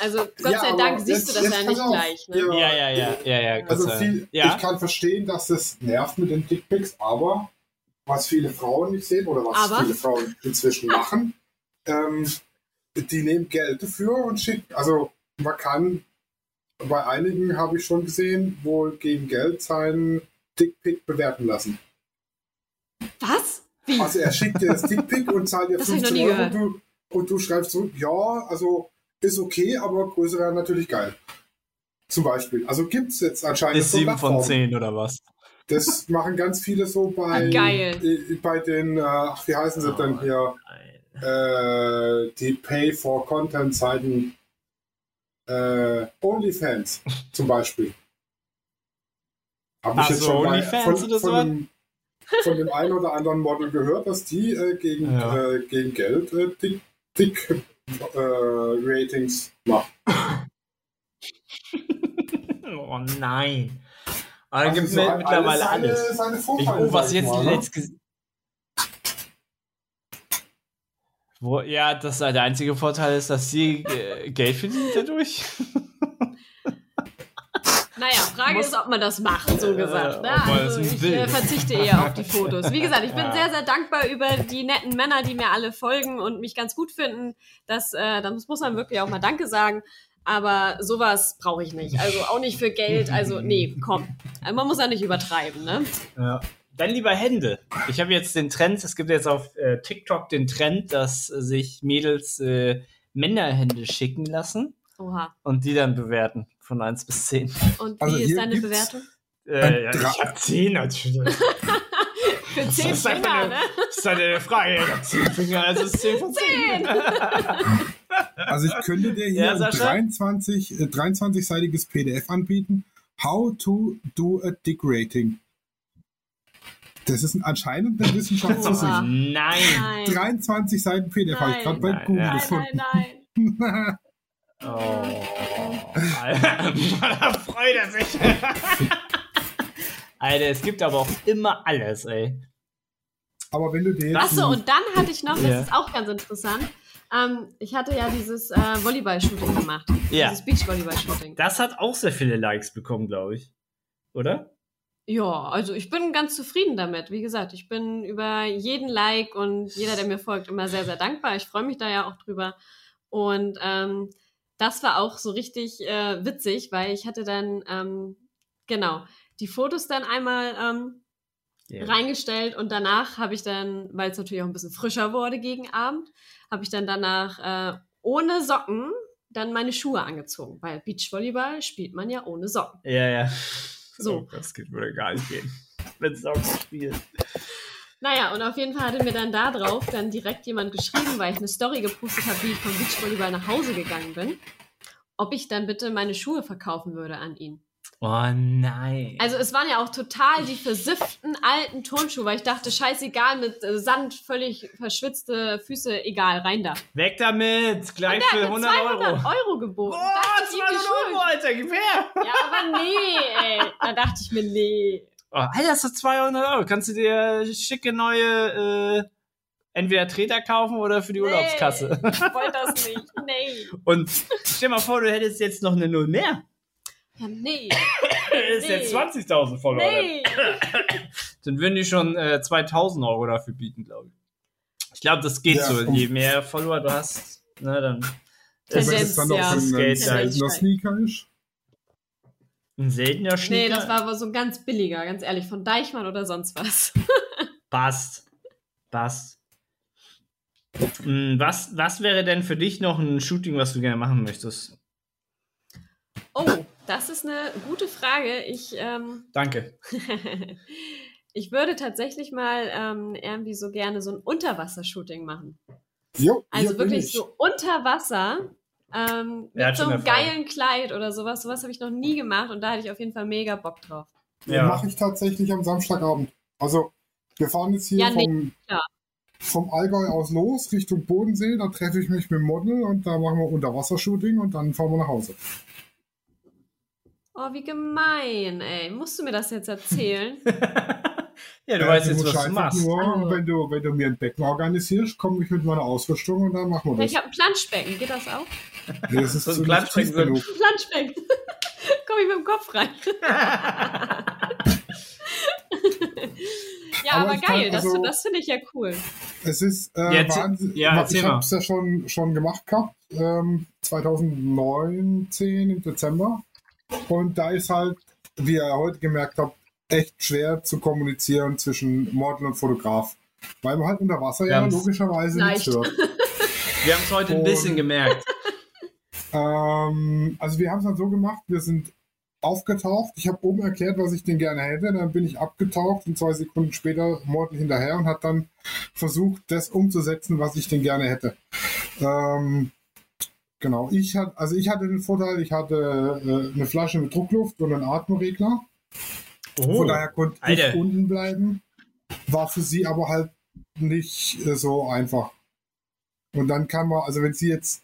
Also Gott Ja, sei Dank siehst jetzt- du das ja nicht auf. gleich, ne? Ja. Ja, ja, ja, ja, Also viel, ja. ich kann verstehen, dass das nervt mit den Dickpics, aber was viele Frauen nicht sehen oder was Aber? viele Frauen inzwischen machen, ähm, die nehmen Geld dafür und schicken. Also man kann, bei einigen habe ich schon gesehen, wohl gegen Geld seinen Dickpic bewerten lassen. Was? Wie? Also er schickt dir das Dickpic und zahlt dir Das hab ich noch 15 nie Euro und du, und du schreibst zurück, ja, also ist okay, aber größer wäre natürlich geil. Zum Beispiel. Also gibt es jetzt anscheinend Ist so 7 von Plattformen. 10 oder was? Das machen ganz viele so bei, Ah, geil. äh, bei den, äh, ach, wie heißen sie Oh, denn hier, äh, die Pay-for-Content-Seiten, äh, OnlyFans zum Beispiel. Habe ich Ach jetzt so, schon OnlyFans von, oder von, dem, von dem einen oder anderen Model gehört, dass die äh, gegen, Ja. äh, gegen Geld äh, dick, dick äh, Ratings machen. Oh nein. Aber Also gibt so mittlerweile seine, alles. Seine Ich, Vorteile, oh, was ich jetzt mal, ne? Wo, ja, das der einzige Vorteil ist, dass sie äh, Geld verdient dadurch. Naja, Frage Muss- ist, ob man das macht, so gesagt. Ne? Also ich will. äh, verzichte eher auf die Fotos. Wie gesagt, ich bin Ja. sehr, sehr dankbar über die netten Männer, die mir alle folgen und mich ganz gut finden. Das, äh, das muss man wirklich auch mal Danke sagen. Aber sowas brauche ich nicht. Also auch nicht für Geld. Also nee, komm. Also Man muss ja nicht übertreiben, ne? Ja. Dann lieber Hände. Ich habe jetzt den Trend, es gibt jetzt auf äh, TikTok den Trend, dass sich Mädels äh, Männerhände schicken lassen Oha. und die dann bewerten von 1 bis 10. Und Also wie ist hier deine Bewertung? Äh, ja, ich hab 10 natürlich. Für zehn ist einfach Finger, eine- ne? Das ist eine Frage. Ich hab 10 Finger, also ist 10 von 10. Also ich könnte dir hier Ja, ein Sascha? 23, äh, 23-seitiges PDF anbieten. How to do a Dick Rating. Das ist ein, anscheinend eine Wissenschaft zu sich. Nein. Nein. 23 Seiten PDF habe ich gerade bei Nein, Google. Nein, gefunden. nein, nein. Oh. Alter, da freut er sich. Alter, es gibt aber auch immer alles, ey. Aber wenn du dir jetzt Achso, und dann hatte ich noch, das Ja. ist auch ganz interessant, ähm, ich hatte ja dieses äh, Volleyball-Shooting gemacht. Ja. Dieses Beach-Volleyball-Shooting. Das hat auch sehr viele Likes bekommen, glaube ich. Oder? Ja, also ich bin ganz zufrieden damit. Wie gesagt, ich bin über jeden Like und jeder, der mir folgt, immer sehr, sehr dankbar. Ich freue mich da ja auch drüber. Und ähm, das war auch so richtig äh, witzig, weil ich hatte dann, ähm, genau, die Fotos dann einmal ähm, Ja. reingestellt und danach habe ich dann, weil es natürlich auch ein bisschen frischer wurde gegen Abend, habe ich dann danach äh, ohne Socken dann meine Schuhe angezogen, weil Beachvolleyball spielt man ja ohne Socken. Ja, ja. So. Oh, das geht, würde gar nicht gehen. Wenn es auch spielt. Naja, und auf jeden Fall hatte mir dann da drauf dann direkt jemand geschrieben, weil ich eine Story gepostet habe, wie ich vom Beachvolleyball nach Hause gegangen bin, ob ich dann bitte meine Schuhe verkaufen würde an ihn. Oh nein. Also es waren ja auch total die versifften alten Turnschuhe, weil ich dachte, scheißegal, mit äh, Sand, völlig verschwitzte Füße, egal, rein da. Weg damit! Gleich für hat mir 100 200 Euro. Euro, geboten. Oh, Dachte ich ihm, die 200 Schuhe- Euro, Alter, gib her! Ja, aber nee, ey. Da dachte ich mir, nee. Oh, Alter, das ist 200 Euro. Kannst du dir schicke neue, äh, entweder Treter kaufen oder für die Urlaubskasse. Nee, ich wollte das nicht. Nee. Und stell mal vor, du hättest jetzt noch eine Null mehr. Ja, nee. Das ist Nee. jetzt 20.000 Follower. Nee. Dann würden die schon äh, 2000 Euro dafür bieten, glaube ich. Ich glaube, das geht Ja, so. Je mehr Follower du hast, ne, dann Tendenz, es dann ja. so ein, Geld ist. seltener Sneaker ist. ein seltener Nee, Schnitt das war aber so ein ganz billiger, ganz ehrlich, von Deichmann oder sonst was. passt. Passt. Hm, Was, was wäre denn für dich noch ein Shooting, was du gerne machen möchtest? Oh, das ist eine gute Frage. Ich, ähm, Danke. ich würde tatsächlich mal ähm, irgendwie so gerne so ein Unterwassershooting machen. Jo, Also wirklich ich. so unter Wasser. Ähm, mit so einem geilen Kleid oder sowas. Sowas habe ich noch nie gemacht und da hätte ich auf jeden Fall mega Bock drauf. Ja. Mache ich tatsächlich am Samstagabend. Also, wir fahren jetzt hier Ja, nee, vom, klar. vom Allgäu aus los Richtung Bodensee. Da treffe ich mich mit dem Model und da machen wir Unterwassershooting und dann fahren wir nach Hause. Oh, wie gemein, ey. Musst du mir das jetzt erzählen? ja, du Äh, weißt jetzt, musst was du machst. Nur, Also. wenn, du, wenn du mir ein Becken organisierst, komme ich mit meiner Ausrüstung und dann machen wir ich das. habe ein Planschbecken. Geht das auch? Nee, das ist So ein Planschbecken, ein- Planschbecken. Komme ich mit dem Kopf rein. ja, Aber aber, ich kann geil. das also- das finde ich ja cool. Es ist äh, Ja, erzähl- Wahnsinn. ja, ich habe es ja schon, schon gemacht gehabt, ähm, 2019 im Dezember. Und da ist halt, wie ihr heute gemerkt habt, echt schwer zu kommunizieren zwischen Model und Fotograf. Weil man halt unter Wasser ja Ganz logischerweise nichts leicht. hört. Wir haben es heute ein bisschen Und- gemerkt. Ähm, also wir haben es dann so gemacht, wir sind aufgetaucht. Ich habe oben erklärt, was ich denn gerne hätte. Dann bin ich abgetaucht und zwei Sekunden später Morten hinterher und hat dann versucht, das umzusetzen, was ich denn gerne hätte. Ähm, genau, ich hatte, also ich hatte den Vorteil, ich hatte äh, eine Flasche mit Druckluft und einen Atemregler. Oh, Von daher konnte ich Alter. unten bleiben. War für sie aber halt nicht äh, so einfach. Und dann kann man, also wenn sie jetzt,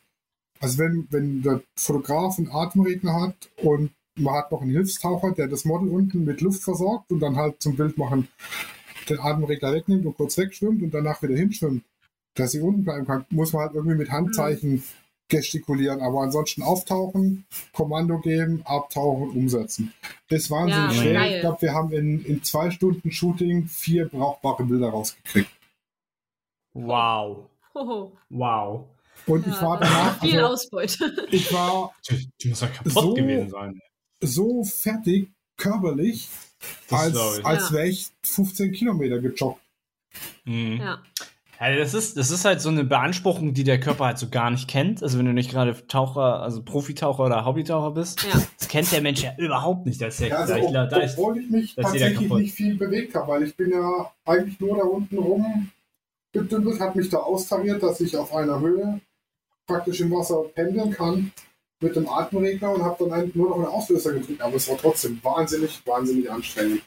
also wenn, wenn der Fotograf einen Atemregner hat und man hat noch einen Hilfstaucher, der das Model unten mit Luft versorgt und dann halt zum Bild machen den Atemregler wegnimmt und kurz wegschwimmt und danach wieder hinschwimmt, dass sie unten bleiben kann, muss man halt irgendwie mit Handzeichen gestikulieren. Aber ansonsten auftauchen, Kommando geben, abtauchen, umsetzen. Das ist wahnsinnig Ja, schwer. geil. Ich glaube, wir haben in, in zwei Stunden Shooting vier brauchbare Bilder rausgekriegt. Wow. Hoho. Wow. Und ich war danach, Viel also, Ausbeute. ich war Die muss ja kaputt So- gewesen sein. so fertig körperlich, Das als, als Ja. wäre ich 15 Kilometer gejoggt. Mhm. Ja. Ja, das ist, das ist halt so eine Beanspruchung, die der Körper halt so gar nicht kennt. Also wenn du nicht gerade Taucher, also Profitaucher oder Hobbytaucher bist, Ja. das kennt der Mensch ja überhaupt nicht. Das ist ja, Ja, also, da, ich, ob, da ist, obwohl ich mich da ist jeder tatsächlich nicht viel bewegt habe, weil ich bin ja eigentlich nur da unten rum gedümpelt, habe mich da austariert, dass ich auf einer Höhe praktisch im Wasser pendeln kann mit dem Atemregler und habe dann eigentlich nur noch einen Auslöser gedrückt. Aber es war trotzdem wahnsinnig, wahnsinnig anstrengend.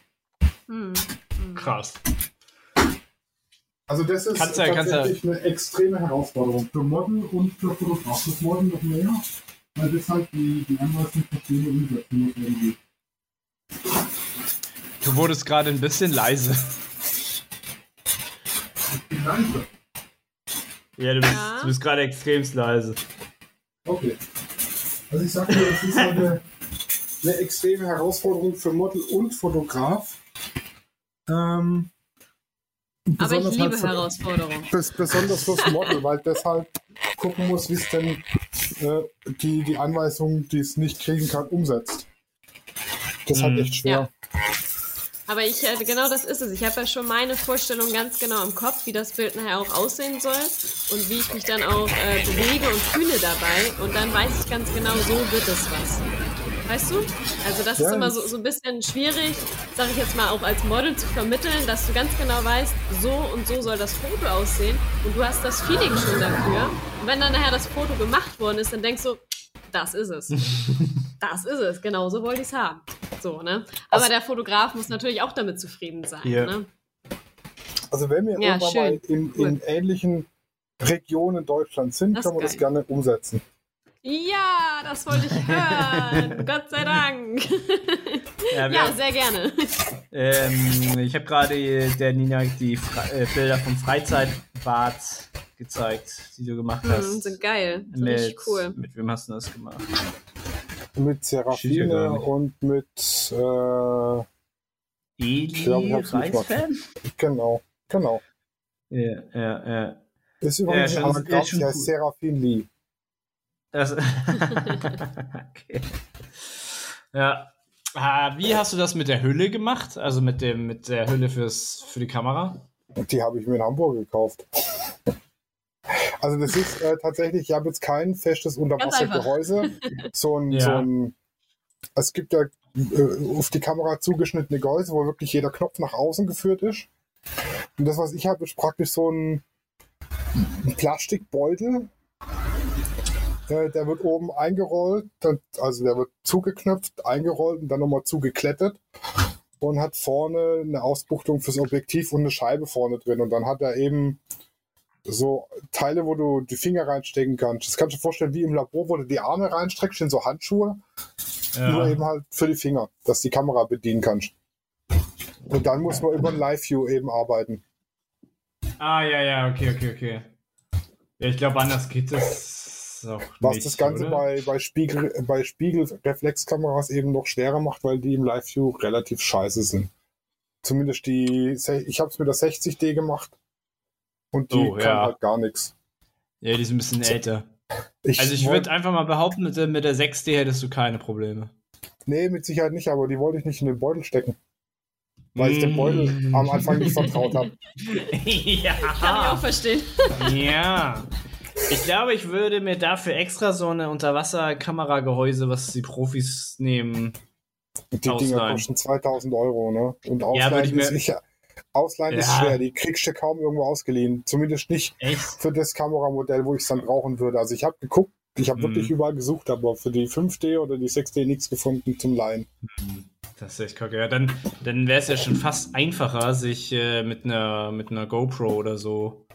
Hm. Hm. krass. Also das ist Kannst kannst ja- tatsächlich eine extreme Herausforderung für Model und für Fotograf. Das Model noch mehr, weil das halt die, die Anweisung und umsetzen muss irgendwie. Du wurdest gerade ein bisschen leise. Ich bin leise. Ja, du bist, Ja. du bist gerade extremst leise. Okay. Also ich sag dir, es ist halt eine, eine extreme Herausforderung für Model und Fotograf. Ähm, Aber ich besonders liebe halt Herausforderungen. Bes besonders fürs Model, weil das halt gucken muss, wie es denn äh, die, die Anweisung, die es nicht kriegen kann, umsetzt. Das ist halt Mhm. echt schwer. Aber ich, äh, genau das ist es. Ich habe ja schon meine Vorstellung ganz genau im Kopf, wie das Bild nachher auch aussehen soll und wie ich mich dann auch äh, bewege und fühle dabei. Und dann weiß ich ganz genau, so wird es was. Weißt du? Also das Ja, ist immer so, so ein bisschen schwierig, sage ich jetzt mal auch als Model zu vermitteln, dass du ganz genau weißt, so und so soll das Foto aussehen und du hast das Feeling schon dafür. Und wenn dann nachher das Foto gemacht worden ist, dann denkst du, das ist es. Das ist es, genau so wollte ich es haben. So, ne? Aber Also- der Fotograf muss natürlich auch damit zufrieden sein. Ja. Ne? Also wenn wir Ja, irgendwann schön. mal in, Cool. in ähnlichen Regionen Deutschlands sind, Das können wir ist das gerne umsetzen. Ja, das wollte ich hören. Gott sei Dank. Ja, ja, sehr gerne. ähm, ich habe gerade der Nina die Fre äh, Bilder vom Freizeitbad gezeigt, die du gemacht Hm, hast. sind geil. Sind mit, richtig cool. mit wem hast du das gemacht? Mit Serafine nicht. und mit, äh, Eli glaub, ich hab's nicht Reis-Fan? genau, genau. Ja, ja, ja. Ist Ja, übrigens ja, schon die heißt cool. Serafin Lee. Das okay. Ja. Ah, wie hast du das mit der Hülle gemacht? Also mit dem mit der Hülle fürs für die Kamera? Die habe ich mir in Hamburg gekauft. Also das ist äh, tatsächlich, ich habe jetzt kein festes Unterwassergehäuse. So ein, Ja. so ein, es gibt ja äh, auf die Kamera zugeschnittene Gehäuse, wo wirklich jeder Knopf nach außen geführt ist. Und das, was ich habe, ist praktisch so ein, ein Plastikbeutel. Äh, der wird oben eingerollt, also der wird zugeknöpft, eingerollt und dann nochmal zugeklettet und hat vorne eine Ausbuchtung fürs Objektiv und eine Scheibe vorne drin. Und dann hat er eben so Teile, wo du die Finger reinstecken kannst. Das kannst du dir vorstellen, wie im Labor, wo du die Arme reinstreckst, in so Handschuhe, nur eben halt für die Finger, dass die Kamera bedienen kannst. Und dann muss man über ein Live-View eben arbeiten. Ah, ja, ja, okay, okay, okay. Ja, ich glaube, anders geht auch Was nicht, das Ganze oder? bei, bei, Spiegel, bei Spiegelreflexkameras eben noch schwerer macht, weil die im Live-View relativ scheiße sind. Zumindest die, ich habe es mit der 60D gemacht und die Oh, kann ja. halt gar nichts. Ja, die sind ein bisschen älter. Ich Also ich würde einfach mal behaupten, mit der, mit der 6D hättest du keine Probleme. Nee, mit Sicherheit nicht, aber die wollte ich nicht in den Beutel stecken. Weil ich dem Mm. Beutel am Anfang nicht vertraut habe. Kann ich auch ja. verstehen. ja. Ich glaube, ich würde mir dafür extra so eine Unterwasserkameragehäuse, was die Profis nehmen. Die Dinger kosten 2000 Euro, ne? Und Ausleihen würde ich mir- ist sicher. Ausleihen ist Ja. schwer, die kriegst du kaum irgendwo ausgeliehen. Zumindest nicht Echt? für das Kameramodell, wo ich es dann brauchen würde. Also ich habe geguckt, ich habe Mhm. wirklich überall gesucht, aber für die 5D oder die 6D nichts gefunden zum Leihen. Das ist echt kacke. Ja, dann, dann wäre es ja schon fast einfacher, sich äh, mit einer mit einer GoPro oder so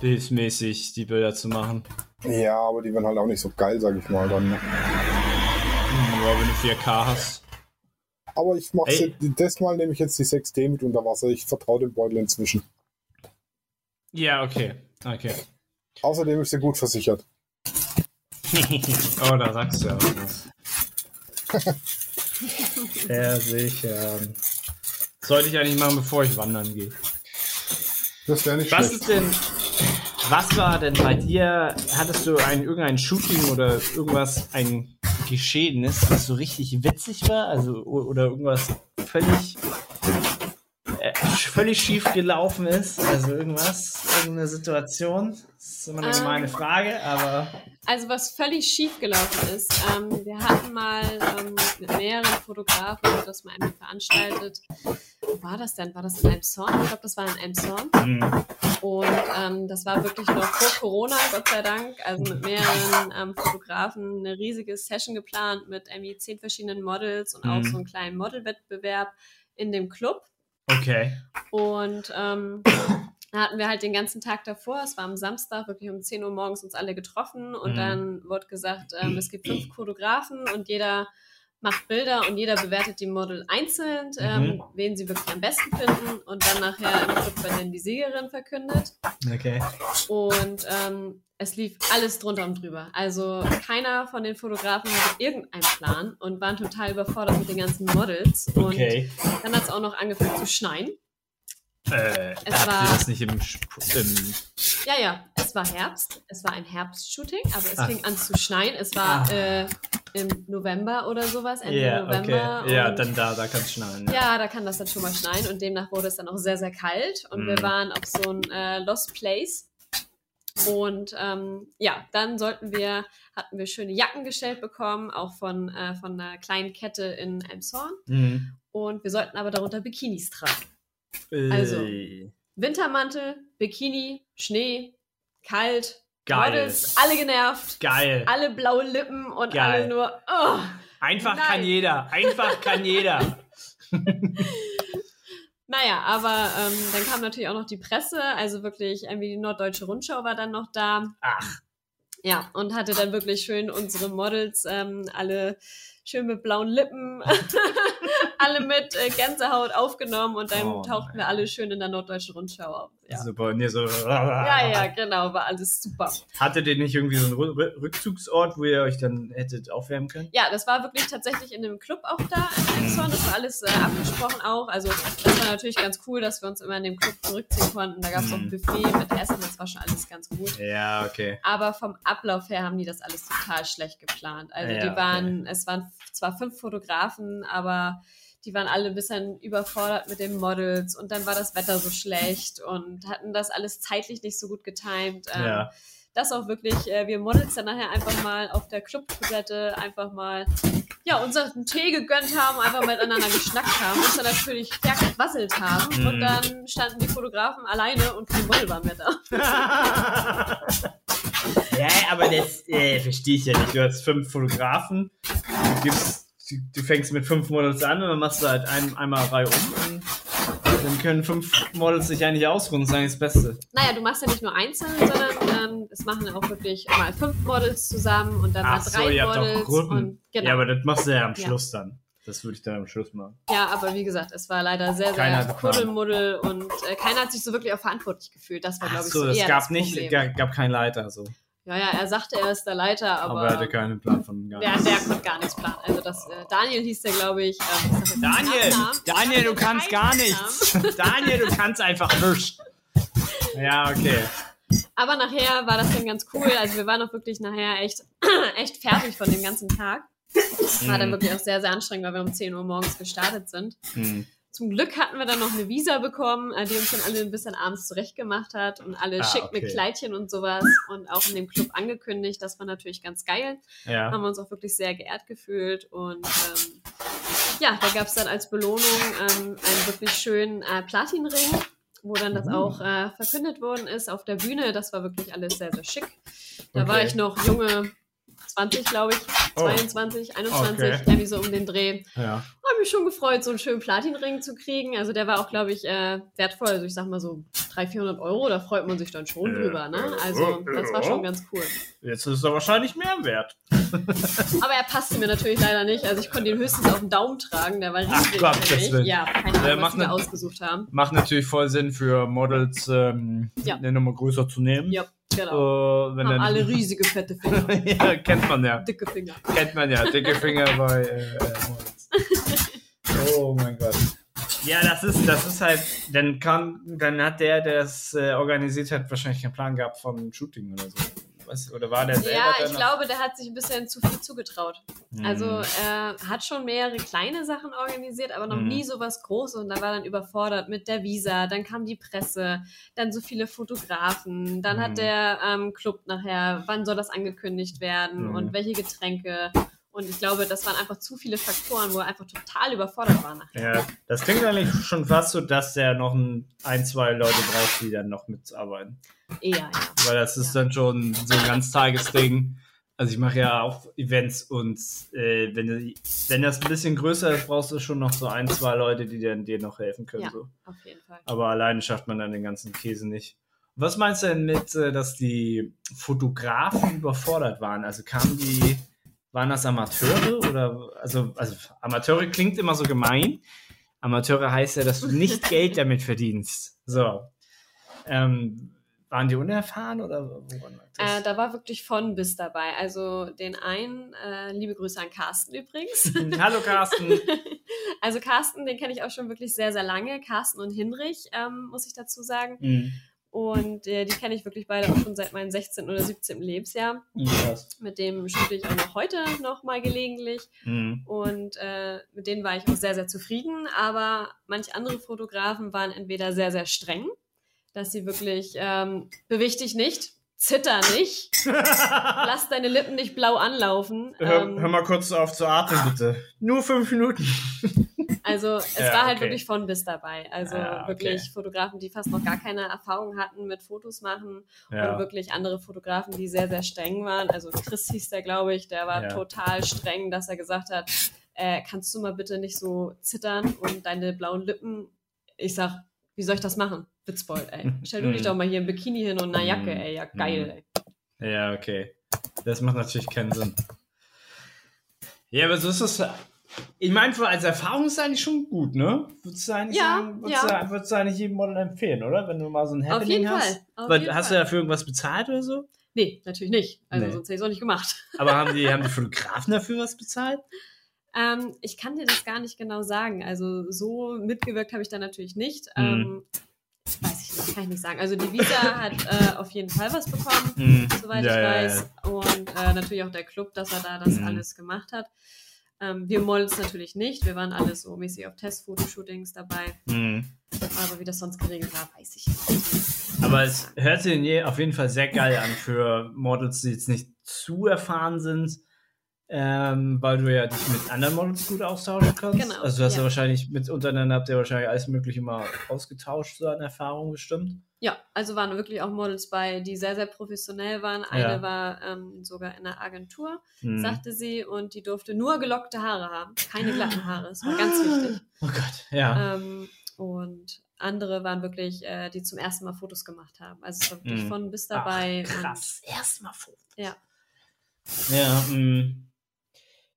bildmäßig die Bilder zu machen. Ja, aber die werden halt auch nicht so geil, sag ich mal dann. ne? Hm, Ja, wenn du 4K hast. Aber ich mache Ey. das Mal nehme ich jetzt die 6D mit unter Wasser. Ich vertraue dem Beutel inzwischen. Ja, okay. Okay. Außerdem ist sie gut versichert. oh, da sagst du ja was. Sehr sicher. Sollte ich eigentlich machen, bevor ich wandern gehe. Das wäre nicht Was schlecht. ist denn, was war denn bei dir, hattest du ein, irgendein Shooting oder irgendwas, ein Geschehnis, was so richtig witzig war? Also, oder irgendwas völlig völlig schief gelaufen ist? Also irgendwas, irgendeine Situation? Das ist immer eine Ähm. gemeine Frage, aber. Also was völlig schief gelaufen ist, ähm, wir hatten mal ähm, mit mehreren Fotografen das mal einmal veranstaltet. Wo war das denn? War das in Elmshorn? Ich glaube, das war in Elmshorn. Hm, Und ähm, das war wirklich noch vor Corona, Gott sei Dank. Also mit mehreren ähm, Fotografen eine riesige Session geplant mit irgendwie zehn verschiedenen Models und auch Mhm. so einen kleinen Modelwettbewerb in dem Club. Okay. Und ähm, da hatten wir halt den ganzen Tag davor, es war am Samstag, wirklich um 10 Uhr morgens uns alle getroffen und Mhm. dann wurde gesagt, ähm, es gibt fünf Fotografen und jeder macht Bilder und jeder bewertet die Model einzeln, ähm, Mhm. wen sie wirklich am besten finden und dann nachher im Club wird dann die Siegerin verkündet. Okay. Und ähm, es lief alles drunter und drüber. Also keiner von den Fotografen hatte irgendeinen Plan und waren total überfordert mit den ganzen Models. Und Okay. dann hat es auch noch angefangen zu schneien. Äh, Es war- das nicht im, im Ja, ja, es war Herbst. Es war ein Herbstshooting, aber es Ah. fing an zu schneien. Es war Ah. äh, im November oder sowas, Ende Ja, November. okay. Ja, dann da, da kann es schneien. ja, da kann das dann schon mal schneien und demnach wurde es dann auch sehr, sehr kalt und wir Mhm. waren auf so ein äh, Lost Place. Und ähm, ja, dann sollten wir, hatten wir schöne Jacken gestellt bekommen, auch von, äh, von einer kleinen Kette in Elmshorn. Mhm. Und wir sollten aber darunter Bikinis tragen. Also, Wintermantel, Bikini, Schnee, kalt, Geil. Models, alle genervt, Geil. alle blaue Lippen und Geil. alle nur, oh. Einfach Nein. kann jeder. Einfach kann jeder. Naja, aber ähm, dann kam natürlich auch noch die Presse, also wirklich irgendwie die Norddeutsche Rundschau war dann noch da. Ach. Ja, und hatte dann wirklich schön unsere Models ähm, alle schön mit blauen Lippen, alle mit äh, Gänsehaut aufgenommen und dann Oh tauchten wir alle schön in der Norddeutschen Rundschau auf. Ja. Super. Und ihr so. ja, ja, genau, war alles super. Hattet ihr nicht irgendwie so einen Rü- Rü- Rückzugsort, wo ihr euch dann hättet aufwärmen können? Ja, das war wirklich tatsächlich in einem Club auch da in Elmshorn. Das war alles äh, abgesprochen auch. Also das war natürlich ganz cool, dass wir uns immer in dem Club zurückziehen konnten. Da gab es auch ein Mhm. Buffet mit Essen, das war schon alles ganz gut. Ja, okay. Aber vom Ablauf her haben die das alles total schlecht geplant. Also Ja, die okay. waren, es waren zwar fünf Fotografen, aber die waren alle ein bisschen überfordert mit den Models und dann war das Wetter so schlecht und hatten das alles zeitlich nicht so gut getimt. Ähm, Ja. Dass auch wirklich äh, wir Models dann nachher einfach mal auf der Clubtoilette einfach mal ja, unseren Tee gegönnt haben, einfach miteinander geschnackt haben, uns dann natürlich stärker gewasselt haben Mhm. und dann standen die Fotografen alleine und kein Model war mehr da. ja, aber das äh, verstehe ich ja nicht. Du hast fünf Fotografen, du, gibst, du, du fängst mit fünf Models an und dann machst du halt ein, einmal Reihe um und dann können fünf Models sich eigentlich ausruhen und sagen, das Beste. Naja, du machst ja nicht nur einzeln, sondern ähm, es machen auch wirklich mal fünf Models zusammen und dann mal Ach so, drei ihr habt auch Models. Gruppen. Und, genau. Ja, aber das machst du ja am Ja. Schluss dann. Das würde ich dann am Schluss machen. ja, aber wie gesagt, es war leider sehr, Keiner sehr. Kuddelmuddel und äh, keiner hat sich so wirklich auch verantwortlich gefühlt. Das war, glaube ich, so, so es gab das nicht, Problem. gab, gab keinen Leiter so. Ja, ja, er sagte, er ist der Leiter, aber, Aber, er hatte keinen Plan von gar der, nichts. der konnte gar nichts planen. Also das, äh, Daniel hieß der, glaube ich. Ähm, ich Daniel. Daniel, du kannst gar nichts. Daniel, du kannst einfach nichts. Ja, okay. Aber nachher war das dann ganz cool. Also wir waren auch wirklich nachher echt, echt fertig von dem ganzen Tag. War dann Mhm. wirklich auch sehr, sehr anstrengend, weil wir um 10 Uhr morgens gestartet sind. Hm. Zum Glück hatten wir dann noch eine Visa bekommen, äh, die uns dann alle ein bisschen abends zurechtgemacht hat und alle Ah, schick okay. mit Kleidchen und sowas und auch in dem Club angekündigt. Das war natürlich ganz geil. Ja. Haben wir uns auch wirklich sehr geehrt gefühlt und ähm, ja, da gab es dann als Belohnung ähm, einen wirklich schönen äh, Platinring, wo dann das Uh. auch äh, verkündet worden ist auf der Bühne. Das war wirklich alles sehr, sehr schick. Da war Okay. ich noch junge 20, glaube ich, Oh. 22, 21, Okay. irgendwie so um den Dreh. Ja. Habe mich schon gefreut, so einen schönen Platinring zu kriegen. Also der war auch, glaube ich, äh, wertvoll. Also ich sag mal so 300, 400 Euro, da freut man sich dann schon Äh, drüber. Ne? Also das war schon ganz cool. Jetzt ist er wahrscheinlich mehr wert. Aber er passte mir natürlich leider nicht. Also ich konnte ihn höchstens auf den Daumen tragen. Der war riesig Gottes für mich. Willen. Ja, keine Ahnung, was da ne- ausgesucht haben. Macht natürlich voll Sinn für Models, ähm, Ja. eine Nummer größer zu nehmen. Ja, genau. Äh, wenn haben alle riesige, fette Finger. ja, kennt man ja. Dicke Finger. Kennt man ja. Dicke Finger bei äh. Oh mein Gott. Ja, das ist, das ist halt, dann kann, dann hat der, der das äh, organisiert hat, wahrscheinlich keinen Plan gehabt vom Shooting oder so. Was, oder war der selber Ja, ich glaube, der hat sich ein bisschen zu viel zugetraut. Also Hm. er hat schon mehrere kleine Sachen organisiert, aber noch Mhm. nie so was Großes und da war dann überfordert mit der Visa, dann kam die Presse, dann so viele Fotografen, dann Mhm. hat der ähm, Club nachher, wann soll das angekündigt werden Mhm. und welche Getränke und ich glaube, das waren einfach zu viele Faktoren, wo er einfach total überfordert war nachher. Ja, das klingt eigentlich schon fast so, dass der noch ein, ein zwei Leute braucht, die dann noch mitarbeiten. Eher, ja. Weil das ist Ja. dann schon so ein Ganztagesding. Also ich mache ja auch Events und äh, wenn, wenn das ein bisschen größer ist, brauchst du schon noch so ein, zwei Leute, die dann dir noch helfen können. Ja. So. Auf jeden Fall. Aber alleine schafft man dann den ganzen Käse nicht. Was meinst du denn mit, äh, dass die Fotografen überfordert waren? Also kamen die, waren das Amateure oder, also, also Amateure klingt immer so gemein. Amateure heißt ja, dass du nicht Geld damit verdienst. So. Ähm, waren die unerfahren oder woran? Äh, da war wirklich von bis dabei. Also den einen, äh, liebe Grüße an Carsten übrigens. Hallo Carsten. Also Carsten, den kenne ich auch schon wirklich sehr, sehr lange. Carsten und Hinrich, ähm, muss ich dazu sagen. Mhm. Und äh, die kenne ich wirklich beide auch schon seit meinem 16. oder 17. Lebensjahr. Krass. Mit dem shoote ich auch noch heute noch mal gelegentlich. Mhm. Und äh, mit denen war ich auch sehr, sehr zufrieden. Aber manche andere Fotografen waren entweder sehr, sehr streng, dass sie wirklich, ähm, beweg dich nicht, zitter nicht, lass deine Lippen nicht blau anlaufen. Hör, Ähm, hör mal kurz auf zu atmen, bitte. Nur fünf Minuten. Also es Ja, war halt okay. wirklich von bis dabei. Also Ah, okay. wirklich Fotografen, die fast noch gar keine Erfahrung hatten mit Fotos machen und wirklich andere Fotografen, die sehr, sehr streng waren. Also Chris hieß der, glaube ich, der war Ja. total streng, dass er gesagt hat, äh, kannst du mal bitte nicht so zittern und deine blauen Lippen. Ich sag, wie soll ich das machen? Witzbold, ey. Stell du dich Mhm. doch mal hier im Bikini hin und eine Jacke, Mhm. ey. Ja, geil, ey. Ja, okay. Das macht natürlich keinen Sinn. Ja, aber so ist es. Ich meine, als Erfahrung ist es eigentlich schon gut, ne? Würdest du eigentlich Ja, sagen, würdest, ja. Du, würdest du eigentlich jedem Model empfehlen, oder? Wenn du mal so ein Auf Happening jeden hast. Fall. Auf jeden hast Fall. du dafür irgendwas bezahlt oder so? Nee, natürlich nicht. Also Nee. sonst hätte ich es auch nicht gemacht. Aber haben die, haben die Fotografen dafür was bezahlt? Ähm, ich kann dir das gar nicht genau sagen. Also so mitgewirkt habe ich da natürlich nicht. Mhm. Ähm, weiß ich nicht, kann ich nicht sagen. Also die Visa hat äh, auf jeden Fall was bekommen, Mhm. soweit Ja, ich ja, weiß. Und äh, natürlich auch der Club, dass er da das Mhm. alles gemacht hat. Ähm, wir Models natürlich nicht. Wir waren alle so mäßig auf Testfotoshootings dabei. Mhm. Aber wie das sonst geregelt war, weiß ich nicht. Aber es hört sich auf jeden Fall sehr geil an für Models, die jetzt nicht zu erfahren sind, ähm, weil du ja dich mit anderen Models gut austauschen kannst. Genau, Also du hast ja. ja. wahrscheinlich mit untereinander habt ihr wahrscheinlich alles Mögliche mal ausgetauscht, so an Erfahrung bestimmt. Ja, also waren wirklich auch Models bei, die sehr, sehr professionell waren. Eine Ja. war ähm, sogar in der Agentur. Hm. sagte sie, und die durfte nur gelockte Haare haben, keine glatten Haare. Das war ganz wichtig. Oh Gott, ja. Ähm, und andere waren wirklich, äh, die zum ersten Mal Fotos gemacht haben. Also es war wirklich Mhm. von bis dabei. Ach, krass. Erstmal Foto. Ja. Ja, mh.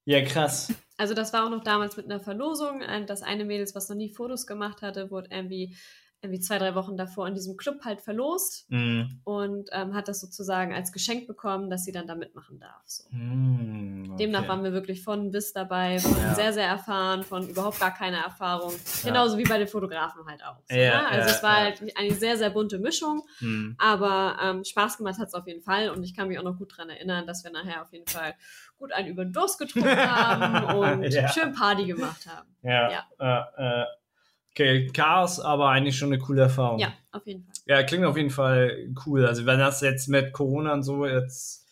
Ja, krass. Also das war auch noch damals mit einer Verlosung. Äh, Das eine Mädels, was noch nie Fotos gemacht hatte, wurde irgendwie, irgendwie zwei, drei Wochen davor in diesem Club halt verlost Mhm. und ähm, hat das sozusagen als Geschenk bekommen, dass sie dann da mitmachen darf. So. Hm, okay. Demnach waren wir wirklich von bis dabei, von Ja. sehr, sehr erfahren, von überhaupt gar keine Erfahrung. Genauso wie bei den Fotografen halt auch. So, Ja, ne? Also ja, es war ja. halt eine sehr, sehr bunte Mischung, Hm. aber ähm, Spaß gemacht hat es auf jeden Fall und ich kann mich auch noch gut daran erinnern, dass wir nachher auf jeden Fall gut einen über den Durst getrunken haben und Ja. schön Party gemacht haben. Ja. Ja. Äh, äh, okay, Chaos, aber eigentlich schon eine coole Erfahrung. Ja, auf jeden Fall. Ja, klingt auf jeden Fall cool. Also wenn das jetzt mit Corona und so jetzt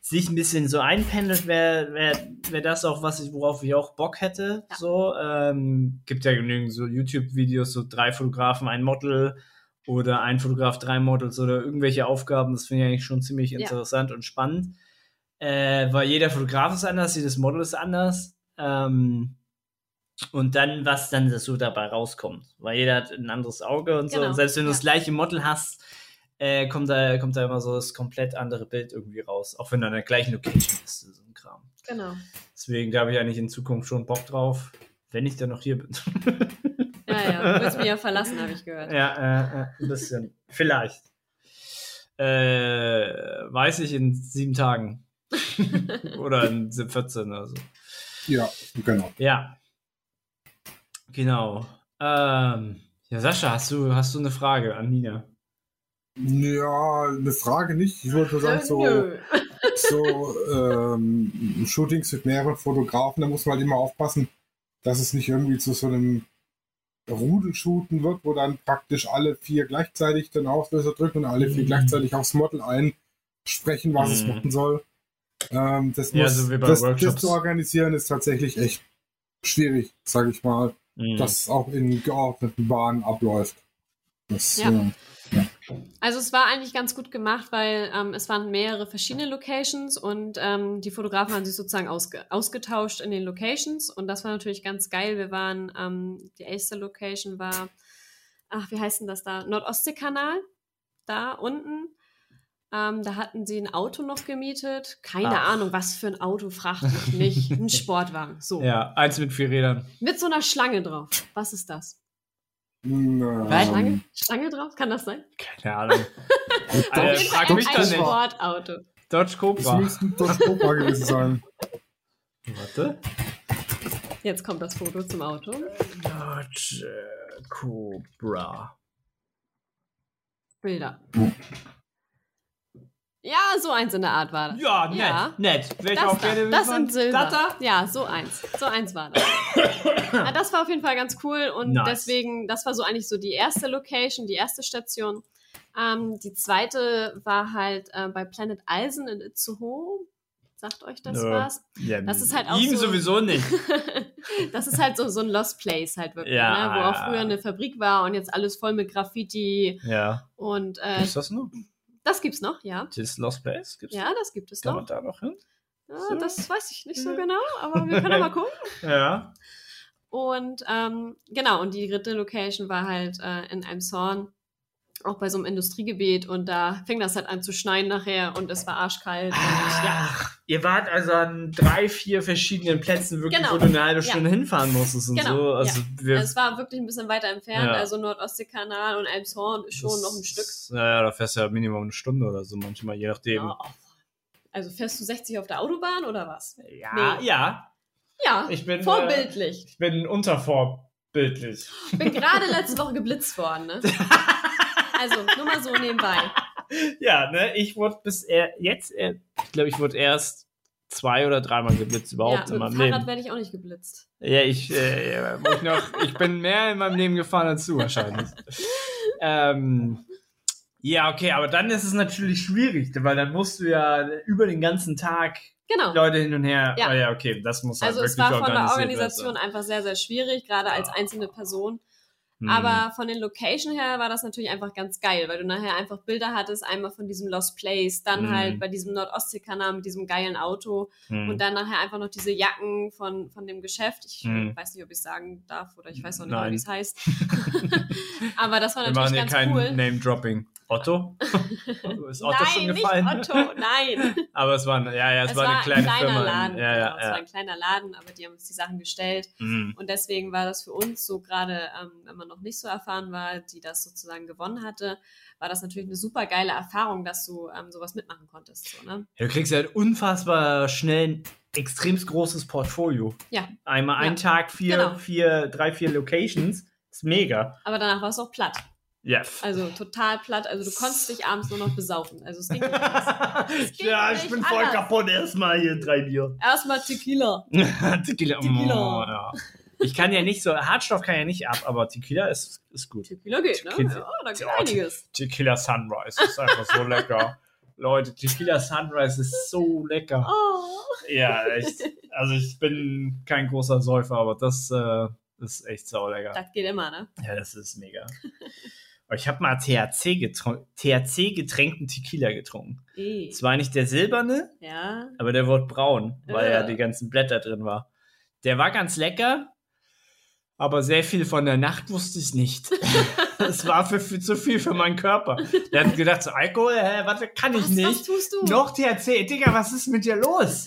sich ein bisschen so einpendelt, wäre wär, wär das auch was, ich, worauf ich auch Bock hätte. Ja. So ähm, gibt ja genügend so YouTube-Videos, so drei Fotografen, ein Model oder ein Fotograf, drei Models oder irgendwelche Aufgaben. Das finde ich eigentlich schon ziemlich Ja. interessant und spannend, äh, weil jeder Fotograf ist anders, jedes Model ist anders. Ähm, und dann, was dann so dabei rauskommt. Weil jeder hat ein anderes Auge und so. Genau, Und selbst wenn du ja. das gleiche Model hast, äh, kommt, da, kommt da immer so das komplett andere Bild irgendwie raus. Auch wenn du an der gleichen Location bist. So ein Kram. Genau. Deswegen habe ich eigentlich in Zukunft schon Bock drauf, wenn ich dann noch hier bin. Ja, ja, du willst mich ja verlassen, habe ich gehört. ja, äh, ein bisschen. Vielleicht. Äh, weiß ich in sieben Tagen. oder in 14 oder so. Ja, genau. Ja. Genau. Ähm, ja, Sascha, hast du, hast du eine Frage an Nina? Ja, eine Frage nicht. Ich wollte nur sagen, so, Nö. so ähm, Shootings mit mehreren Fotografen, da muss man halt immer aufpassen, dass es nicht irgendwie zu so einem Rudelshooten wird, wo dann praktisch alle vier gleichzeitig den Auslöser drücken und alle vier Mhm. gleichzeitig aufs Model einsprechen, was es Mhm. machen soll. Ähm, das, Ja, muss, so wie bei das, das zu organisieren ist tatsächlich echt schwierig, sage ich mal, Mhm. dass es auch in geordneten Bahnen abläuft. Das, Ja. äh, Also es war eigentlich ganz gut gemacht, weil ähm, es waren mehrere verschiedene Locations und ähm, die Fotografen haben sich sozusagen ausge ausgetauscht in den Locations und das war natürlich ganz geil. Wir waren, ähm, die erste Location war, ach, wie heißt denn das da? Nordostseekanal, da unten. Ähm, da hatten sie ein Auto noch gemietet. Keine Ach. Ahnung, was für ein Auto, fragt mich nicht. Ein Sportwagen. So. Ja, eins mit vier Rädern. Mit so einer Schlange drauf. Was ist das? ähm, Schlange? Schlange drauf? Kann das sein? Keine Ahnung. Alter, frag mich ein nicht. Sportauto. Dodge Das Cobra. müsste ein Dodge Cobra gewesen sein. Warte. Jetzt kommt das Foto zum Auto. Dodge Cobra. Bilder. Ja, so eins in der Art war das. Ja, nett. Ja. Nett. Welche Das, Aufgabe da, das in Silber. Das da? Ja, so eins. So eins war das. ja, das war auf jeden Fall ganz cool und Nice. deswegen, das war so eigentlich so die erste Location, die erste Station. Ähm, die zweite war halt äh, bei Planet Eisen in Itzehoe. Sagt euch das Nö. was? Ja, Das ist halt auch ihm so- sowieso nicht. das ist halt so, so ein Lost Place halt wirklich, Ja. ne? wo auch früher eine Fabrik war und jetzt alles voll mit Graffiti Ja. und äh, Ist das noch? Das gibt's noch, ja. Das Lost Place? Gibt's Ja, das gibt es Kann man noch. da noch hin? Ja, so? das weiß ich nicht so genau, aber wir können mal gucken. Ja. Und ähm, genau, und die dritte Location war halt äh, in Elmshorn, auch bei so einem Industriegebiet und da fing das halt an zu schneien nachher und es war arschkalt. Und, ja, Ach, ihr wart also an drei, vier verschiedenen Plätzen wirklich, Genau. wo du eine halbe Ja. Stunde hinfahren musstest und Genau, so. Also wir, es war wirklich ein bisschen weiter entfernt, Ja. also Nordostseekanal und Elmshorn schon das- noch ein Stück. Naja, da fährst du ja Minimum eine Stunde oder so manchmal, je nachdem. Ja. Also fährst du 60 auf der Autobahn oder was? Ja, Nee. ja. Ja, Ich bin, äh, vorbildlich. Ich bin untervorbildlich. Ich bin gerade letzte Woche geblitzt worden, ne? Also, nur mal so nebenbei. Ja, ne, ich wurde bis er, jetzt, äh, ich glaube, ich wurde erst zwei oder dreimal geblitzt Ja, überhaupt mit in meinem Fahrrad Leben. werde ich auch nicht geblitzt. Ja, ich, äh, ja, ich noch, ich bin mehr in meinem Leben gefahren als du wahrscheinlich. ähm, ja, okay, aber dann ist es natürlich schwierig, weil dann musst du ja über den ganzen Tag Genau. Leute hin und her. Ja. Oh ja, okay, das muss halt Also wirklich es war von der Organisation werden. einfach sehr, sehr schwierig, gerade als einzelne Person. Hm. Aber von den Location her war das natürlich einfach ganz geil, weil du nachher einfach Bilder hattest, einmal von diesem Lost Place, dann Mhm. halt bei diesem Nordostseekanal mit diesem geilen Auto Hm. und dann nachher einfach noch diese Jacken von, von dem Geschäft. Ich Mhm. weiß nicht, ob ich sagen darf oder ich weiß auch nicht, wie es heißt. Aber das war Wir machen natürlich hier ganz kein cool. Name-Dropping. Otto? ist Otto nein, schon gefallen? nicht Otto, nein. Aber es war, ein- ja, ja, es, war eine ein kleine kleiner Firma. Laden. Ja, genau, ja, Es war ja. ein kleiner Laden, aber die haben uns die Sachen gestellt. Mhm. Und deswegen war das für uns so gerade, ähm, wenn man noch nicht so erfahren war, die das sozusagen gewonnen hatte, war das natürlich eine super geile Erfahrung, dass du ähm, sowas mitmachen konntest. So, ne? Du kriegst halt unfassbar schnell ein extrem großes Portfolio. Ja. Einmal einen Ja. Tag, vier, Genau. vier, drei, vier Locations. Ist mega. Aber danach war es auch platt. Ja. Also total platt. Also du konntest dich abends nur noch besaufen. Also es ging nicht anders. ging ja, ich bin voll anders. kaputt. Erstmal hier drei Bier. Erstmal Tequila. Tequila. Tequila. Oh, ja. Ich kann ja nicht so, Hartstoff kann ja nicht ab, aber Tequila ist, ist gut. Tequila geht, ne? Tequila. Ja, da geht Ja, einiges. Tequila Sunrise ist einfach so lecker. Leute, Tequila Sunrise ist so lecker. Oh. Ja, echt. Also ich bin kein großer Säufer, aber das äh, ist echt saulecker. Das geht immer, ne? Ja, das ist mega. Ich habe mal THC, getron- THC getränkten Tequila getrunken. Eh. Es war nicht der silberne, Ja. aber der wurde braun, weil ja Ja. die ganzen Blätter drin war. Der war ganz lecker, aber sehr viel von der Nacht wusste ich nicht. Es war für, für zu viel für meinen Körper. Der hat gedacht, so Alkohol, hä, warte, kann ich Was, nicht. was tust du? Noch THC, Digga, was ist mit dir los?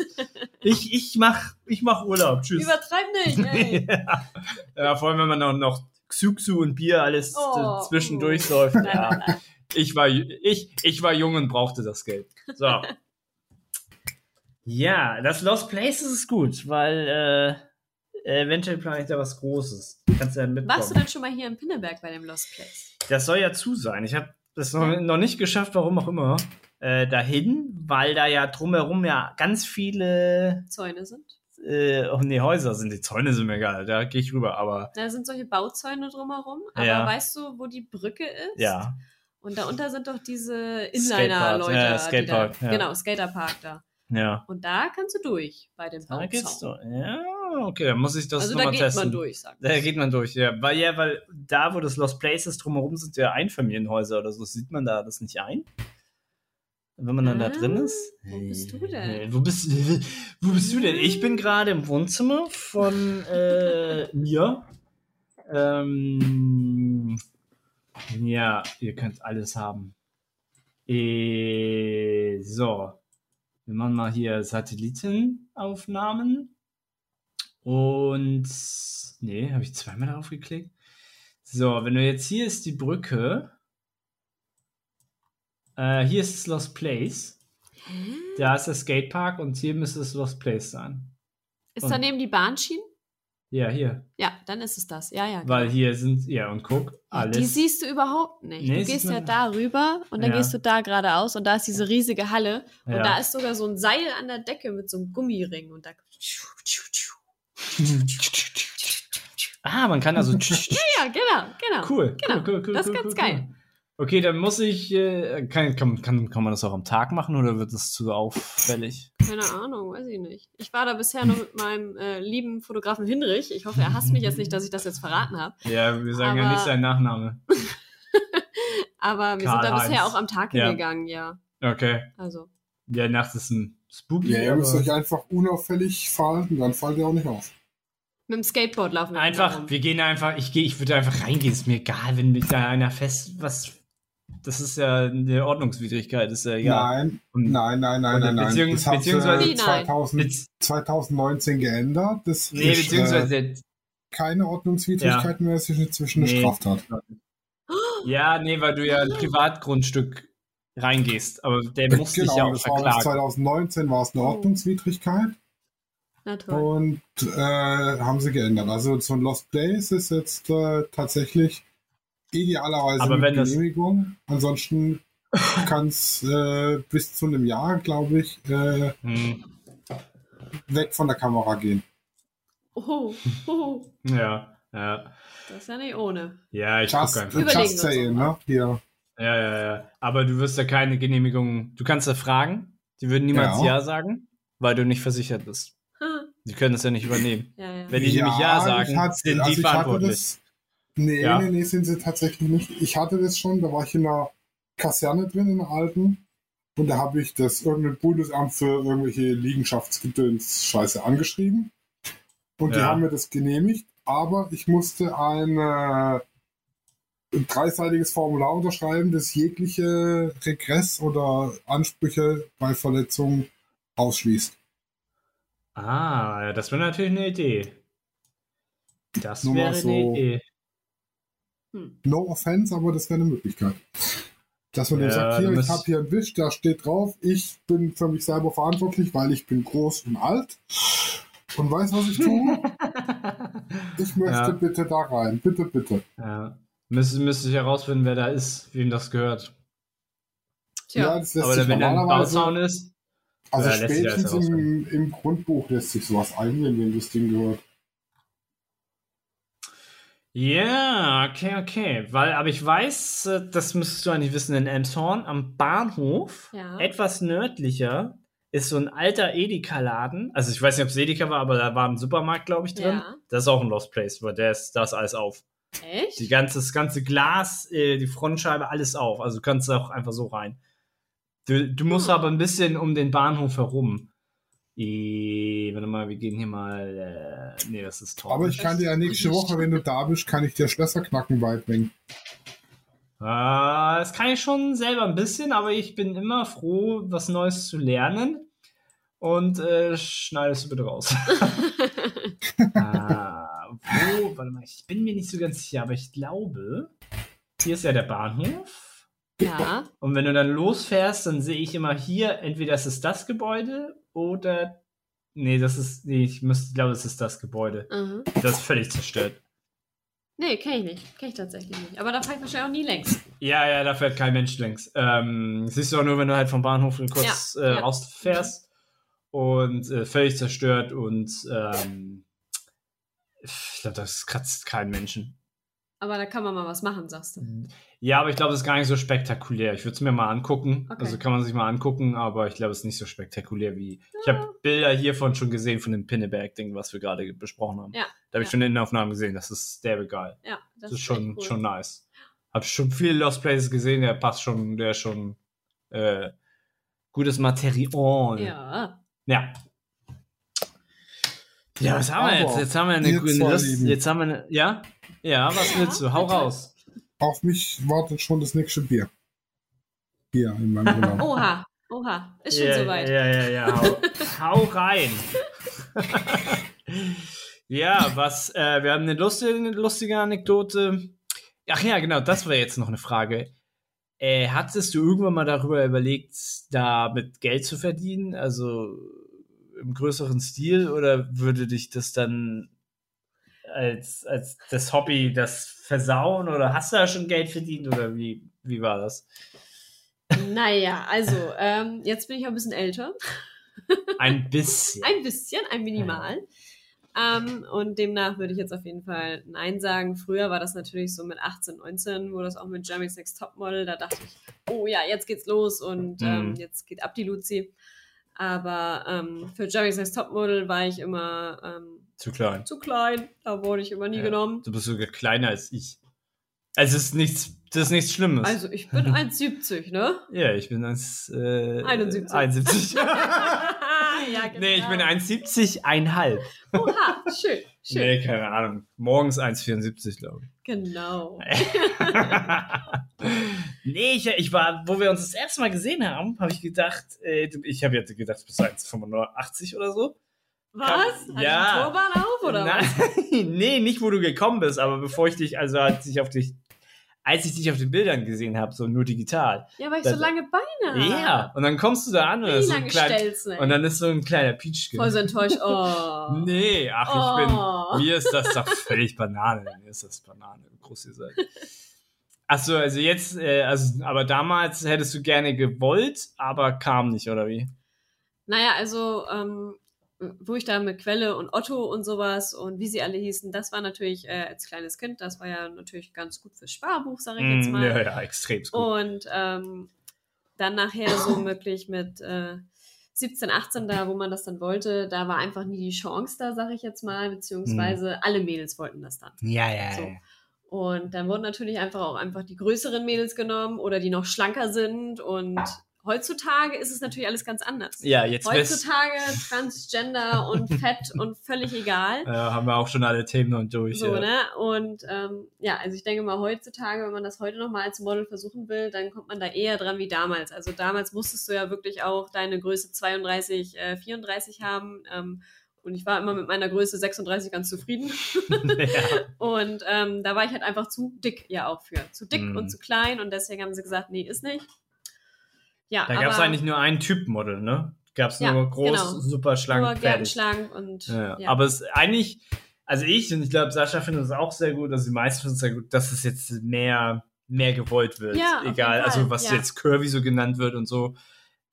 Ich, ich mach, ich mach Urlaub. Tschüss. Übertreib nicht, ey. ja. ja, vor allem, wenn man auch noch Xuxu und Bier alles Oh, zwischendurch mm. säuft. Nein, Ja. nein, nein. Ich war, ich, ich war jung und brauchte das Geld. So. ja, das Lost Places ist gut, weil äh, eventuell plane ich da was Großes. Kannst du ja mitkommen. Warst du denn schon mal hier in Pinneberg bei dem Lost Place? Das soll ja zu sein. Ich habe das noch, noch nicht geschafft, warum auch immer, äh, dahin, weil da ja drumherum ja ganz viele Zäune sind. äh, oh nee, Häuser sind. Die Zäune sind mir egal, da gehe ich rüber, aber Da sind solche Bauzäune drumherum. Aber Ja. weißt du, wo die Brücke ist? ja. Und da unter sind doch diese Inliner-Leute. ja, Skatepark, da, ja. Genau, Skaterpark da. Ja. Und da kannst du durch bei dem Da Bauzaun. geht's doch. Ja, okay, dann muss ich das also da nochmal geht testen. man durch, sagt Da geht man durch, ja. Weil ja, weil da, wo das Lost Places drumherum sind, ja Einfamilienhäuser oder so, sieht man da das nicht ein? Wenn man dann da Ah, drin ist? wo bist du denn? Wo bist, wo bist du denn? Ich bin gerade im Wohnzimmer von äh, mir. Ähm, ja, ihr könnt alles haben. Äh, so. Wir machen mal hier Satellitenaufnahmen. Und. Nee, habe ich zweimal darauf geklickt. So, wenn du jetzt hier ist die Brücke. Äh, hier ist das Lost Place. Hä? Da ist der Skatepark und hier müsste es Lost Place sein. Ist Und- daneben die Bahnschienen? Ja, hier. Ja, dann ist es das. Ja, ja. Weil hier sind, ja, und guck, alles. Die siehst du überhaupt nicht. Nee, du gehst ja da rüber und dann Ja. gehst du da geradeaus und da ist diese riesige Halle und Ja. da ist sogar so ein Seil an der Decke mit so einem Gummiring und da. Ah, man kann also. Ja, genau, genau. cool, Genau, cool, cool, cool. das ist cool, ganz cool, geil. Cool. Okay, dann muss ich. Äh, kann, kann, kann, kann man das auch am Tag machen oder wird das zu auffällig? Keine Ahnung, weiß ich nicht. Ich war da bisher nur mit meinem äh, lieben Fotografen Hinrich. Ich hoffe, er hasst mich jetzt nicht, dass ich das jetzt verraten habe. Ja, wir sagen ja Aber- nicht seinen Nachname. Aber wir sind da bisher auch am Tag Ja. hingegangen, ja. Okay. Also. Ja, nachts ist ein Spooky. Ja, ihr müsst euch einfach unauffällig verhalten, dann fallt ihr auch nicht auf. Mit dem Skateboard laufen Einfach, wir gehen einfach, ich gehe, ich würde einfach reingehen, ist mir egal, wenn mich da einer fest, was, das ist ja eine Ordnungswidrigkeit, ist ja egal. Nein, Und- nein, nein, nein, nein, nein. beziehungs- das beziehungsweise- Wie nein? 2000, Bez- 2019 geändert. Das nee, ist äh, beziehungsweise, keine Ordnungswidrigkeit mehr, es ist inzwischen eine Nee. Straftat. ja, nee, weil du ja ein Privatgrundstück reingehst, aber der muss dich ja genau, auch verklagen. 2019 war es eine Oh. Ordnungswidrigkeit. Und äh, haben sie geändert. Also so ein Lost Place ist jetzt äh, tatsächlich idealerweise Aber mit wenn das- Genehmigung. Ansonsten kann es äh, bis zu einem Jahr, glaube ich, äh, Hm, weg von der Kamera gehen. Oh, oh, ja, ja. das ist ja nicht ohne. Ja, ich Just, gucke einfach. Überlegen just saying, ne? Hier. Ja, ja, ja. Aber du wirst ja keine Genehmigung, du kannst ja fragen, die würden niemals Ja. Ja sagen, weil du nicht versichert bist. Die können das ja nicht übernehmen. ja, ja. Wenn die nämlich Ja ich sagen, hatte- sind also die verantwortlich. Das, nee, Ja. nee, nee, sind sie tatsächlich nicht. Ich hatte das schon, da war ich in einer Kaserne drin, in der alten. Und da habe ich das irgendein Bundesamt für irgendwelche Liegenschaftsgedöns-Scheiße angeschrieben. Und die Ja. haben mir das genehmigt. Aber ich musste ein, äh, ein dreiseitiges Formular unterschreiben, das jegliche Regress oder Ansprüche bei Verletzungen ausschließt. Ah, ja, das wäre natürlich eine Idee. Das Nur wäre so- eine Idee. Hm. No offense, aber das wäre eine Möglichkeit. Dass man dem Ja, sagt, du hier, ich habe hier einen Wisch, da steht drauf, ich bin für mich selber verantwortlich, weil ich bin groß und alt und weiß, was ich tue. Ich möchte Ja. bitte da rein. Bitte, bitte. Ja. Müsste, müsste ich herausfinden, wer da ist, wem das gehört. Tja, das lässt Aber sich wenn da ein Bauzaun ist, also alles spätestens im, im Grundbuch lässt sich sowas eingehen, wem das Ding gehört. Ja, okay, okay. Weil, aber ich weiß, äh, das müsstest du eigentlich wissen, in Elmshorn am Bahnhof, Ja. etwas nördlicher, ist so ein alter Edeka-Laden. Also ich weiß nicht, ob es Edeka war, aber da war ein Supermarkt, glaube ich, drin. Ja. Das ist auch ein Lost Place, weil der ist, da ist alles auf. Echt? Die ganze, das ganze Glas, äh, die Frontscheibe, alles auf. Also du kannst auch einfach so rein. Du, du musst Hm. aber ein bisschen um den Bahnhof herum. I, warte mal, wir gehen hier mal. Äh, nee, das ist toll. Aber ich kann dir ja nächste Woche, wenn du da bist, kann ich dir Schlösserknacken beibringen. Äh, das kann ich schon selber ein bisschen, aber ich bin immer froh, was Neues zu lernen. Und äh, schneidest du bitte raus. ah, wo? Warte mal, ich bin mir nicht so ganz sicher, aber ich glaube, hier ist ja der Bahnhof. Ja. Und wenn du dann losfährst, dann sehe ich immer hier, entweder ist es das Gebäude oder. Nee, das ist. Nee, ich müsste, glaube, es ist das Gebäude. Mhm. Das ist völlig zerstört. Nee, kenne ich nicht. Kenne ich tatsächlich nicht. Aber da ich wahrscheinlich auch nie längs. Ja, ja, da fährt kein Mensch längs. Ähm, siehst du auch nur, wenn du halt vom Bahnhof kurz Ja, äh, ja. rausfährst und äh, völlig zerstört und ähm, ich glaube, das kratzt keinen Menschen. Aber da kann man mal was machen, sagst du. Ja, aber ich glaube, das ist gar nicht so spektakulär. Ich würde es mir mal angucken. Okay. Also kann man sich mal angucken, aber ich glaube, es ist nicht so spektakulär wie. Ich habe Bilder hiervon schon gesehen von dem Pinneberg-Ding, was wir gerade besprochen haben. Ja, Da habe ich ja. schon Innenaufnahmen gesehen. Das ist derbe geil. Ja, Das, ist schon, schon nice. Hab schon viele Lost Places gesehen, der passt schon, der ist schon äh, gutes Material. Ja. Ja. Ja, was haben wir jetzt? Jetzt haben wir eine grüne Lust. Jetzt haben wir eine. Ja? Ja, was willst du? Hau raus. Auf mich wartet schon das nächste Bier. Hier in meinem Urlaub. Oha, oha. Ist schon ja, soweit. Ja, ja, ja. Hau, hau rein. ja, was, äh, wir haben eine lustige, eine lustige Anekdote. Ach ja, genau, das war jetzt noch eine Frage. Äh, hattest du irgendwann mal darüber überlegt, damit Geld zu verdienen? Also im größeren Stil oder würde dich das dann als, als das Hobby das versauen oder hast du da schon Geld verdient oder wie, wie war das? Naja, also, ähm, jetzt bin ich auch ein bisschen älter. Ein bisschen. Ein bisschen, ein Minimal. Ähm, und demnach würde ich jetzt auf jeden Fall Nein sagen. Früher war das natürlich so mit 18, 19, wo das auch mit Jeremy's Next Topmodel, da dachte ich, oh ja, jetzt geht's los und ähm, Mhm. jetzt geht ab die Luzi. Aber ähm, für Jeremy's Next Topmodel war ich immer ähm, Zu klein. zu klein. Da wurde ich immer nie Ja. genommen. Du bist sogar kleiner als ich. Also es ist nichts, das ist nichts Schlimmes. Also ich bin 1,70, ne? ja, ich bin 1, äh, 71. 71. ja, genau. nee, ich bin 1,70, einhalb. Oha, schön, schön. Nee, keine Ahnung. Morgens 1,74, glaube ich. Genau. nee, ich, ich war, wo wir uns das erste Mal gesehen haben, habe ich gedacht, äh, ich habe jetzt gedacht, du bist 1,85 oder so. Was? Hat Ja. die Turban auf oder Nein, was? nee, nicht wo du gekommen bist, aber bevor ich dich, also als ich auf dich, als ich dich auf den Bildern gesehen habe, so nur digital. Ja, weil ich so lange Beine Ja, habe. und dann kommst du da an und, so ein klein, du? und dann ist so ein kleiner Peach. Voll so enttäuscht. Oh. Nee, ach, ich Oh. bin, mir ist das doch völlig Banane. Mir ist das Banane, wie groß ihr seid. Achso, also jetzt, äh, also, aber damals hättest du gerne gewollt, aber kam nicht, oder wie? Naja, also, ähm, wo ich da mit Quelle und Otto und sowas und wie sie alle hießen, das war natürlich äh, als kleines Kind, das war ja natürlich ganz gut fürs Sparbuch, sage ich jetzt Mm, mal. Ja, ja, extrem gut. Und ähm, dann nachher so wirklich mit äh, 17, 18 da, wo man das dann wollte, da war einfach nie die Chance da, sage ich jetzt mal, beziehungsweise alle Mädels wollten das dann. ja, ja, So. ja. Und dann wurden natürlich einfach auch einfach die größeren Mädels genommen oder die noch schlanker sind. Und heutzutage ist es natürlich alles ganz anders. Ja, jetzt Heutzutage Transgender und Fett und völlig egal. äh, haben wir auch schon alle Themen noch durch. So, ja. ne? Und ähm, ja, also ich denke mal, heutzutage, wenn man das heute nochmal als Model versuchen will, dann kommt man da eher dran wie damals. Also damals musstest du ja wirklich auch deine Größe 32, äh, 34 haben. Ähm, und ich war immer mit meiner Größe 36 ganz zufrieden. ja. Und ähm, da war ich halt einfach zu dick ja auch für. Zu dick Mhm. und zu klein. Und deswegen haben sie gesagt, nee, ist nicht. Ja, Da gab es eigentlich nur einen Typ Model, ne? Gab es Ja, nur groß, genau. super schlank, nur fertig. gärtenschlank und Ja, ja. Aber es ist eigentlich, also ich und ich glaube, Sascha findet es auch sehr gut, also die meisten finden es sehr gut, dass es jetzt mehr, mehr gewollt wird. Ja, Egal, also was ja. jetzt Curvy so genannt wird und so.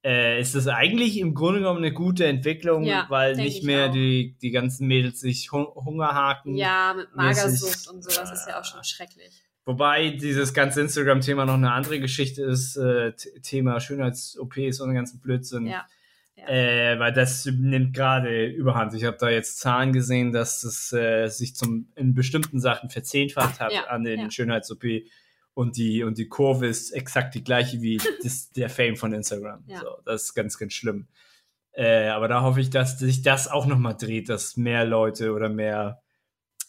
Äh, ist das eigentlich im Grunde genommen eine gute Entwicklung, Ja, weil nicht ich mehr auch. die, die ganzen Mädels sich Hun Hungerhaken. ja, mit Magersucht und sowas ist ja auch schon schrecklich. Wobei dieses ganze Instagram-Thema noch eine andere Geschichte ist, äh, Thema Schönheits-OPs und den ganzen Blödsinn. Ja. Ja. Äh, weil das nimmt gerade überhand. Ich habe da jetzt Zahlen gesehen, dass es äh, sich zum in bestimmten Sachen verzehnfacht hat Ja, an den ja. Schönheits-OP und die und die Kurve ist exakt die gleiche wie das, der Fame von Instagram. So, das ist ganz ganz schlimm. Äh, aber da hoffe ich, dass sich das auch noch mal dreht, dass mehr Leute oder mehr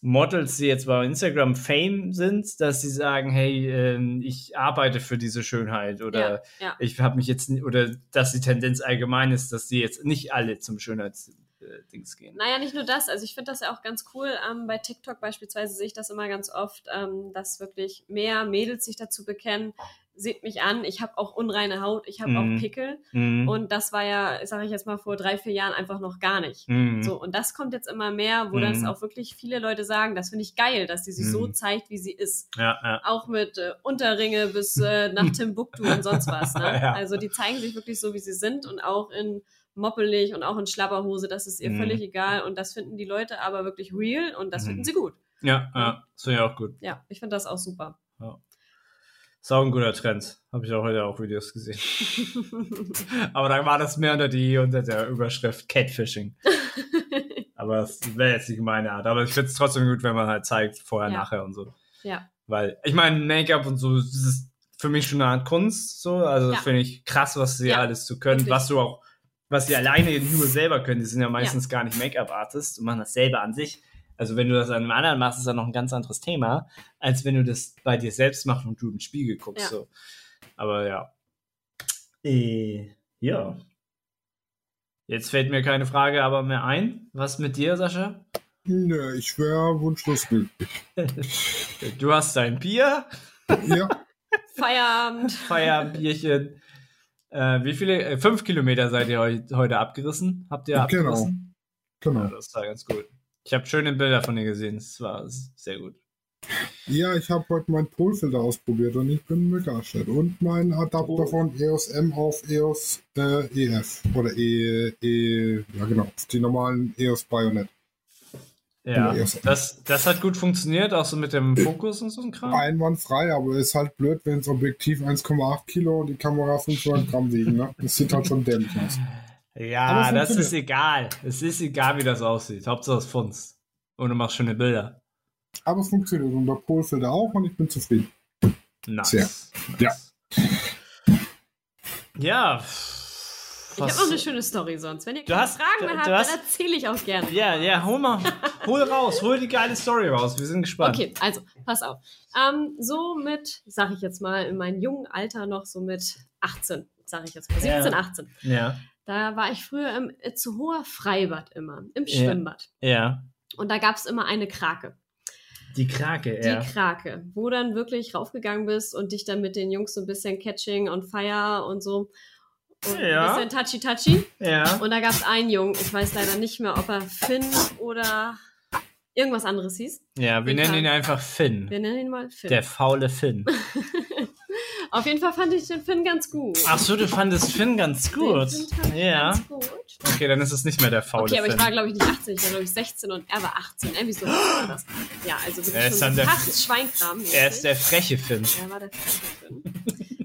Models, die jetzt bei Instagram Fame sind, dass sie sagen, hey, ähm, ich arbeite für diese Schönheit oder Ja, ja. ich habe mich jetzt oder dass die Tendenz allgemein ist, dass die jetzt nicht alle zum Schönheitsdings gehen. Naja, nicht nur das. Also ich finde das ja auch ganz cool. Ähm, bei TikTok beispielsweise sehe ich das immer ganz oft, ähm, dass wirklich mehr Mädels sich dazu bekennen, seht mich an, ich habe auch unreine Haut, ich habe Mhm. auch Pickel. Mhm. Und das war ja, sage ich jetzt mal, vor drei, vier Jahren einfach noch gar nicht. Mhm. So, und das kommt jetzt immer mehr, wo das Mhm. auch wirklich viele Leute sagen, das finde ich geil, dass sie sich so Mhm. zeigt, wie sie ist. Ja, ja. Auch mit äh, Unterringe bis äh, nach Timbuktu und sonst was. Ne? Ja. Also die zeigen sich wirklich so, wie sie sind und auch in moppelig und auch in Schlabberhose, das ist ihr Mhm. völlig egal und das finden die Leute aber wirklich real und das Mhm. finden sie gut. Ja, ja. Das finde ich auch gut. Ja, ich finde das auch super. Ist auch ein guter Trend. Habe ich auch heute auch Videos gesehen. Aber dann war das mehr unter die, unter der Überschrift Catfishing. Aber das wäre jetzt nicht meine Art. Aber ich finde es trotzdem gut, wenn man halt zeigt, vorher, Ja. nachher und so. ja, Weil, ich meine, Make-up und so, das ist für mich schon eine Art Kunst, so. Also, Ja. finde ich krass, was sie Ja, alles zu können, wirklich. was du auch, was sie alleine nur selber können. Die sind ja meistens gar nicht Make-up-Artists und machen das selber an sich. Also, wenn du das an einem anderen machst, ist das noch ein ganz anderes Thema, als wenn du das bei dir selbst machst und du den Spiegel guckst, Ja. so. Aber ja. Äh, ja. Jetzt fällt mir keine Frage aber mehr ein. Was mit dir, Sascha? Nö, ich wäre wunschlos glücklich. Du hast dein Bier. Ja, Feierabend. Feierbierchen. Äh, wie viele? Äh, fünf Kilometer seid ihr heu heute abgerissen? Habt ihr Genau. abgerissen? genau. Ja, das war ganz gut. Ich habe schöne Bilder von dir gesehen. Das war sehr gut. Ja, ich habe heute meinen Polfilter ausprobiert und ich bin begeistert. Und mein Adapter Oh. von EOS M auf EOS äh, EF. Oder E, E, ja genau, die normalen EOS Bayonet. Ja, Ja. das, das hat gut funktioniert, auch so mit dem Fokus und so ein Kram. Einwandfrei, aber ist halt blöd, wenn das Objektiv 1,8 Kilo und die Kamera 500 Gramm wiegen. Ne? Das sieht halt schon dämlich aus. Ja, das funktioniert. ist egal. Es ist egal, wie das aussieht. Hauptsache es funzt. Und du machst schöne Bilder. Aber es funktioniert und der Polfilter auch und ich bin zufrieden. Nice. Sehr. Ja. Ja. Ich habe noch eine schöne Story sonst. Wenn ihr Du keine hast- Fragen du- mehr du habt, hast- dann erzähle ich auch gerne. Ja, ja, hol mal. Hol raus. Hol die geile Story raus. Wir sind gespannt. Okay, also, pass auf. Ähm, so mit, sag ich jetzt mal, in meinem jungen Alter noch so mit 18, sag ich jetzt mal, 17, Ja. 18. Ja. Da war ich früher im Itzehoer Freibad immer, im Ja. Schwimmbad. Ja. Und da gab es immer eine Krake. Die Krake, Die ja. Krake, wo dann wirklich raufgegangen bist und dich dann mit den Jungs so ein bisschen Catching on Fire und so. Und Ja. ein bisschen touchy-touchy. Ja. Und da gab es einen Jungen, ich weiß leider nicht mehr, ob er Finn oder irgendwas anderes hieß. Ja, wir Den nennen ihn Krake. einfach Finn. Wir nennen ihn mal Finn. Der faule Finn. Auf jeden Fall fand ich den Finn ganz gut. Ach so, du fandest Finn ganz Den gut. Finn fand ich Ja. Ganz gut. Okay, dann ist es nicht mehr der faule Okay, aber Finn. ich war, glaube ich, nicht 18, ich war, glaube ich, 16 und er war 18. Irgendwie so war das. Ja, also Er wirklich ist schon der- Schweinkram. er ist der freche Finn. Er war der freche Finn.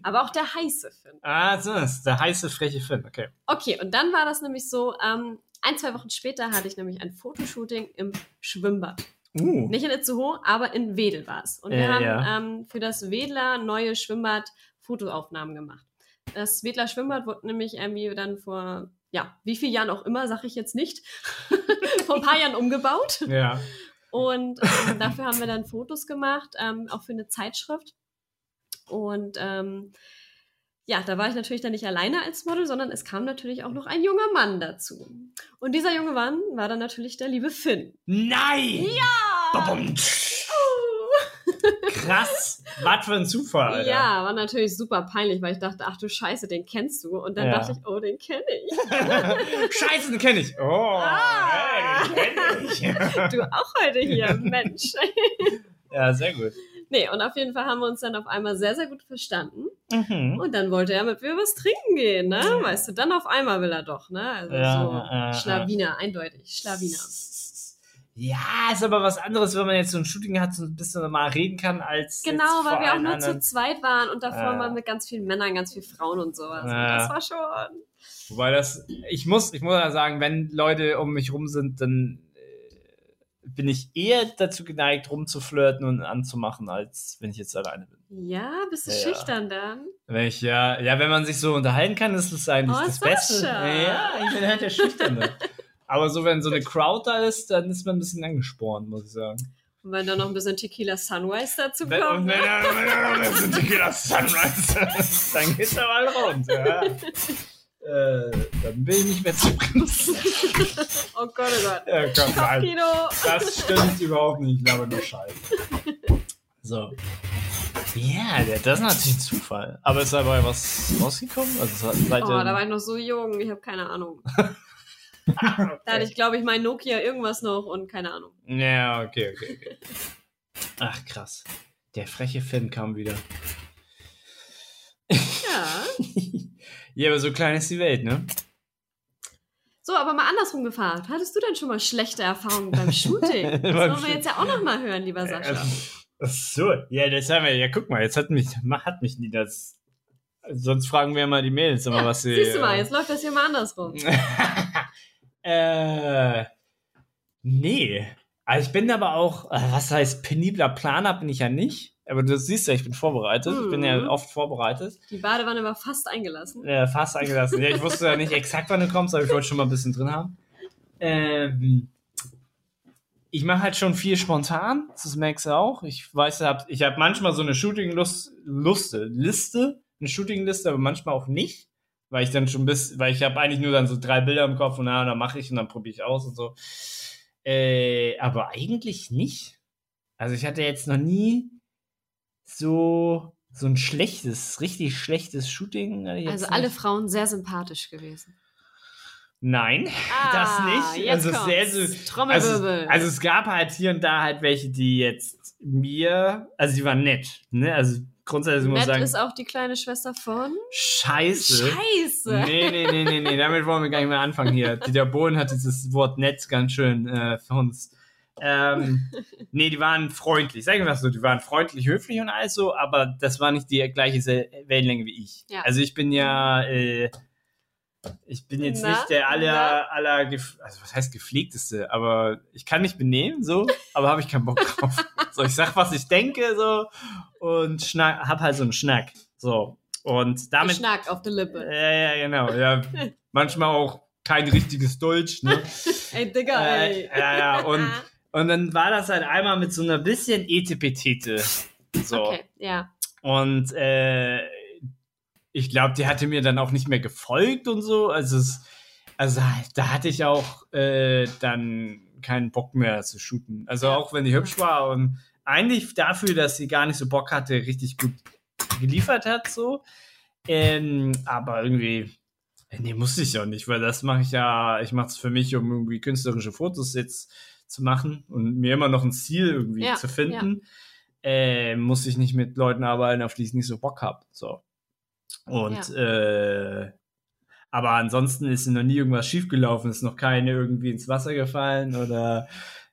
Aber auch der heiße Finn. Ah, so ist der heiße, freche Finn. Okay. Okay, und dann war das nämlich so, ähm, ein, zwei Wochen später hatte ich nämlich ein Fotoshooting im Schwimmbad. Uh. Nicht in Itzehoe, aber in Wedel war es. Und wir haben ja. ähm, für das Wedler neue Schwimmbad Fotoaufnahmen gemacht. Das Wedler Schwimmbad wurde nämlich irgendwie dann vor, ja, wie vielen Jahren auch immer, sage ich jetzt nicht, vor ein paar Jahren umgebaut. Ja. Und ähm, dafür haben wir dann Fotos gemacht, ähm, auch für eine Zeitschrift. Und ähm, ja, da war ich natürlich dann nicht alleine als Model, sondern es kam natürlich auch noch ein junger Mann dazu. Und dieser junge Mann war dann natürlich der liebe Finn. Nein! Ja! Babum. Krass. Was für ein Zufall, Alter. Ja, war natürlich super peinlich, weil ich dachte, ach du Scheiße, den kennst du. Und dann Ja. dachte ich, oh, den kenne ich. Scheiße, den kenne ich. Oh, Ah. hey, den kenn ich. Du auch heute hier, Mensch. ja, sehr gut. Nee, und auf jeden Fall haben wir uns dann auf einmal sehr, sehr gut verstanden. Mhm. Und dann wollte er mit mir was trinken gehen, ne? Weißt du, dann auf einmal will er doch, ne? Also Ja, so ja. Schlawiner, eindeutig, Schlawiner. Ja, ist aber was anderes, wenn man jetzt so ein Shooting hat, so ein bisschen normal reden kann, als. Genau, weil wir auch nur anderen. zu zweit waren und davor mal mit ganz vielen Männern, ganz vielen Frauen und sowas. Und Ja. das war schon. Wobei das, ich muss, ich muss ja sagen, wenn Leute um mich rum sind, dann äh, bin ich eher dazu geneigt, rumzuflirten und anzumachen, als wenn ich jetzt alleine bin. Ja, bist du Ja, ja. schüchtern dann? Wenn ich ja, ja, wenn man sich so unterhalten kann, ist das eigentlich Oh, das. Beste. Ja, ich bin halt der Schüchterne. Aber so, wenn so eine Crowd da ist, dann ist man ein bisschen angespornt, muss ich sagen. Und wenn da noch ein bisschen Tequila Sunrise dazu Wenn, kommt. und wenn ne? wenn er noch ein bisschen Tequila Sunrise dann geht's da mal rund, ja. Äh, dann bin ich nicht mehr zu bremsen. Oh Gott, oh Gott. Ja, komm, nein. Kopfkino. Das stimmt überhaupt nicht, ich glaube nur Scheiße. So. Ja, der- das ist natürlich ein Zufall. Aber ist dabei was rausgekommen? Also seit Oh, da war ich noch so jung, ich habe keine Ahnung. Da hatte ich, glaube ich, mein Nokia irgendwas noch und keine Ahnung. Ja, okay, okay, okay. Ach, krass. Der freche Finn kam wieder. Ja. ja, aber so klein ist die Welt, ne? So, aber mal andersrum gefragt. Hattest du denn schon mal schlechte Erfahrungen beim Shooting? Das wollen wir jetzt ja auch noch mal hören, lieber Sascha. Ach so, ja, das haben wir. Ja, guck mal, jetzt hat mich, hat mich nie das. Sonst fragen wir mal die Mails immer, was sie. Siehst du mal, jetzt läuft das hier mal andersrum. äh, nee. Also ich bin aber auch, äh, was heißt penibler Planer bin ich ja nicht. Aber du siehst ja, ich bin vorbereitet. Ich bin ja Mhm. oft vorbereitet. Die Badewanne war fast eingelassen. Äh, fast eingelassen. Ja, ich wusste ja nicht exakt, wann du kommst, aber ich wollte schon mal ein bisschen drin haben. Ähm, ich mache halt schon viel spontan. Das merkst du auch. Ich weiß, hab, ich habe manchmal so eine Shooting-Liste, Liste, eine Shooting-Liste, aber manchmal auch nicht. Weil ich dann schon bis, weil ich habe eigentlich nur dann so drei Bilder im Kopf und na, dann mache ich und dann probiere ich aus und so. Äh, aber eigentlich nicht. Also ich hatte jetzt noch nie so so ein schlechtes, richtig schlechtes Shooting. Also alle nicht. Frauen sehr sympathisch gewesen. Nein, das nicht. Ah, also sehr kommt's. so, also, Trommelwirbel. also es gab halt hier und da halt welche, die jetzt mir, also die waren nett, ne? Also grundsätzlich muss ich Nett sagen, ist auch die kleine Schwester von. scheiße. Scheiße. Nee, nee, nee, nee, nee, damit wollen wir gar nicht mehr anfangen hier. Dieter Bohlen hat dieses Wort nett ganz schön äh, für uns. Ähm, nee, die waren freundlich, sagen wir das so, die waren freundlich, höflich und alles so, aber das war nicht die gleiche Wellenlänge wie ich. Ja. Also ich bin ja, äh, ich bin jetzt Na? nicht der Na? aller, aller, gef- also was heißt gepflegteste, aber ich kann mich benehmen, so, aber habe ich keinen Bock drauf. so, ich sag, was ich denke, so, und schnack, hab halt so einen Schnack, so. Und damit Schnack auf der Lippe. ja, ja, genau. Ja, manchmal auch kein richtiges Deutsch. Ne? Ey, Digga, Äh, ey. ja, ja, und, und dann war das halt einmal mit so einer bisschen Etepetete. So. Okay, ja. Und äh, ich glaube, die hatte mir dann auch nicht mehr gefolgt und so. Also, es, also da hatte ich auch äh, dann keinen Bock mehr zu shooten. Also Ja. auch wenn die hübsch war und eigentlich dafür, dass sie gar nicht so Bock hatte, richtig gut geliefert hat, so. Ähm, aber irgendwie, nee, musste ich auch nicht, weil das mache ich ja, ich mache es für mich, um irgendwie künstlerische Fotos jetzt zu machen und mir immer noch ein Ziel irgendwie Ja, zu finden. Äh, muss ich nicht mit Leuten arbeiten, auf die ich nicht so Bock habe. So. Und äh, aber ansonsten ist noch nie irgendwas schiefgelaufen, ist noch keine irgendwie ins Wasser gefallen oder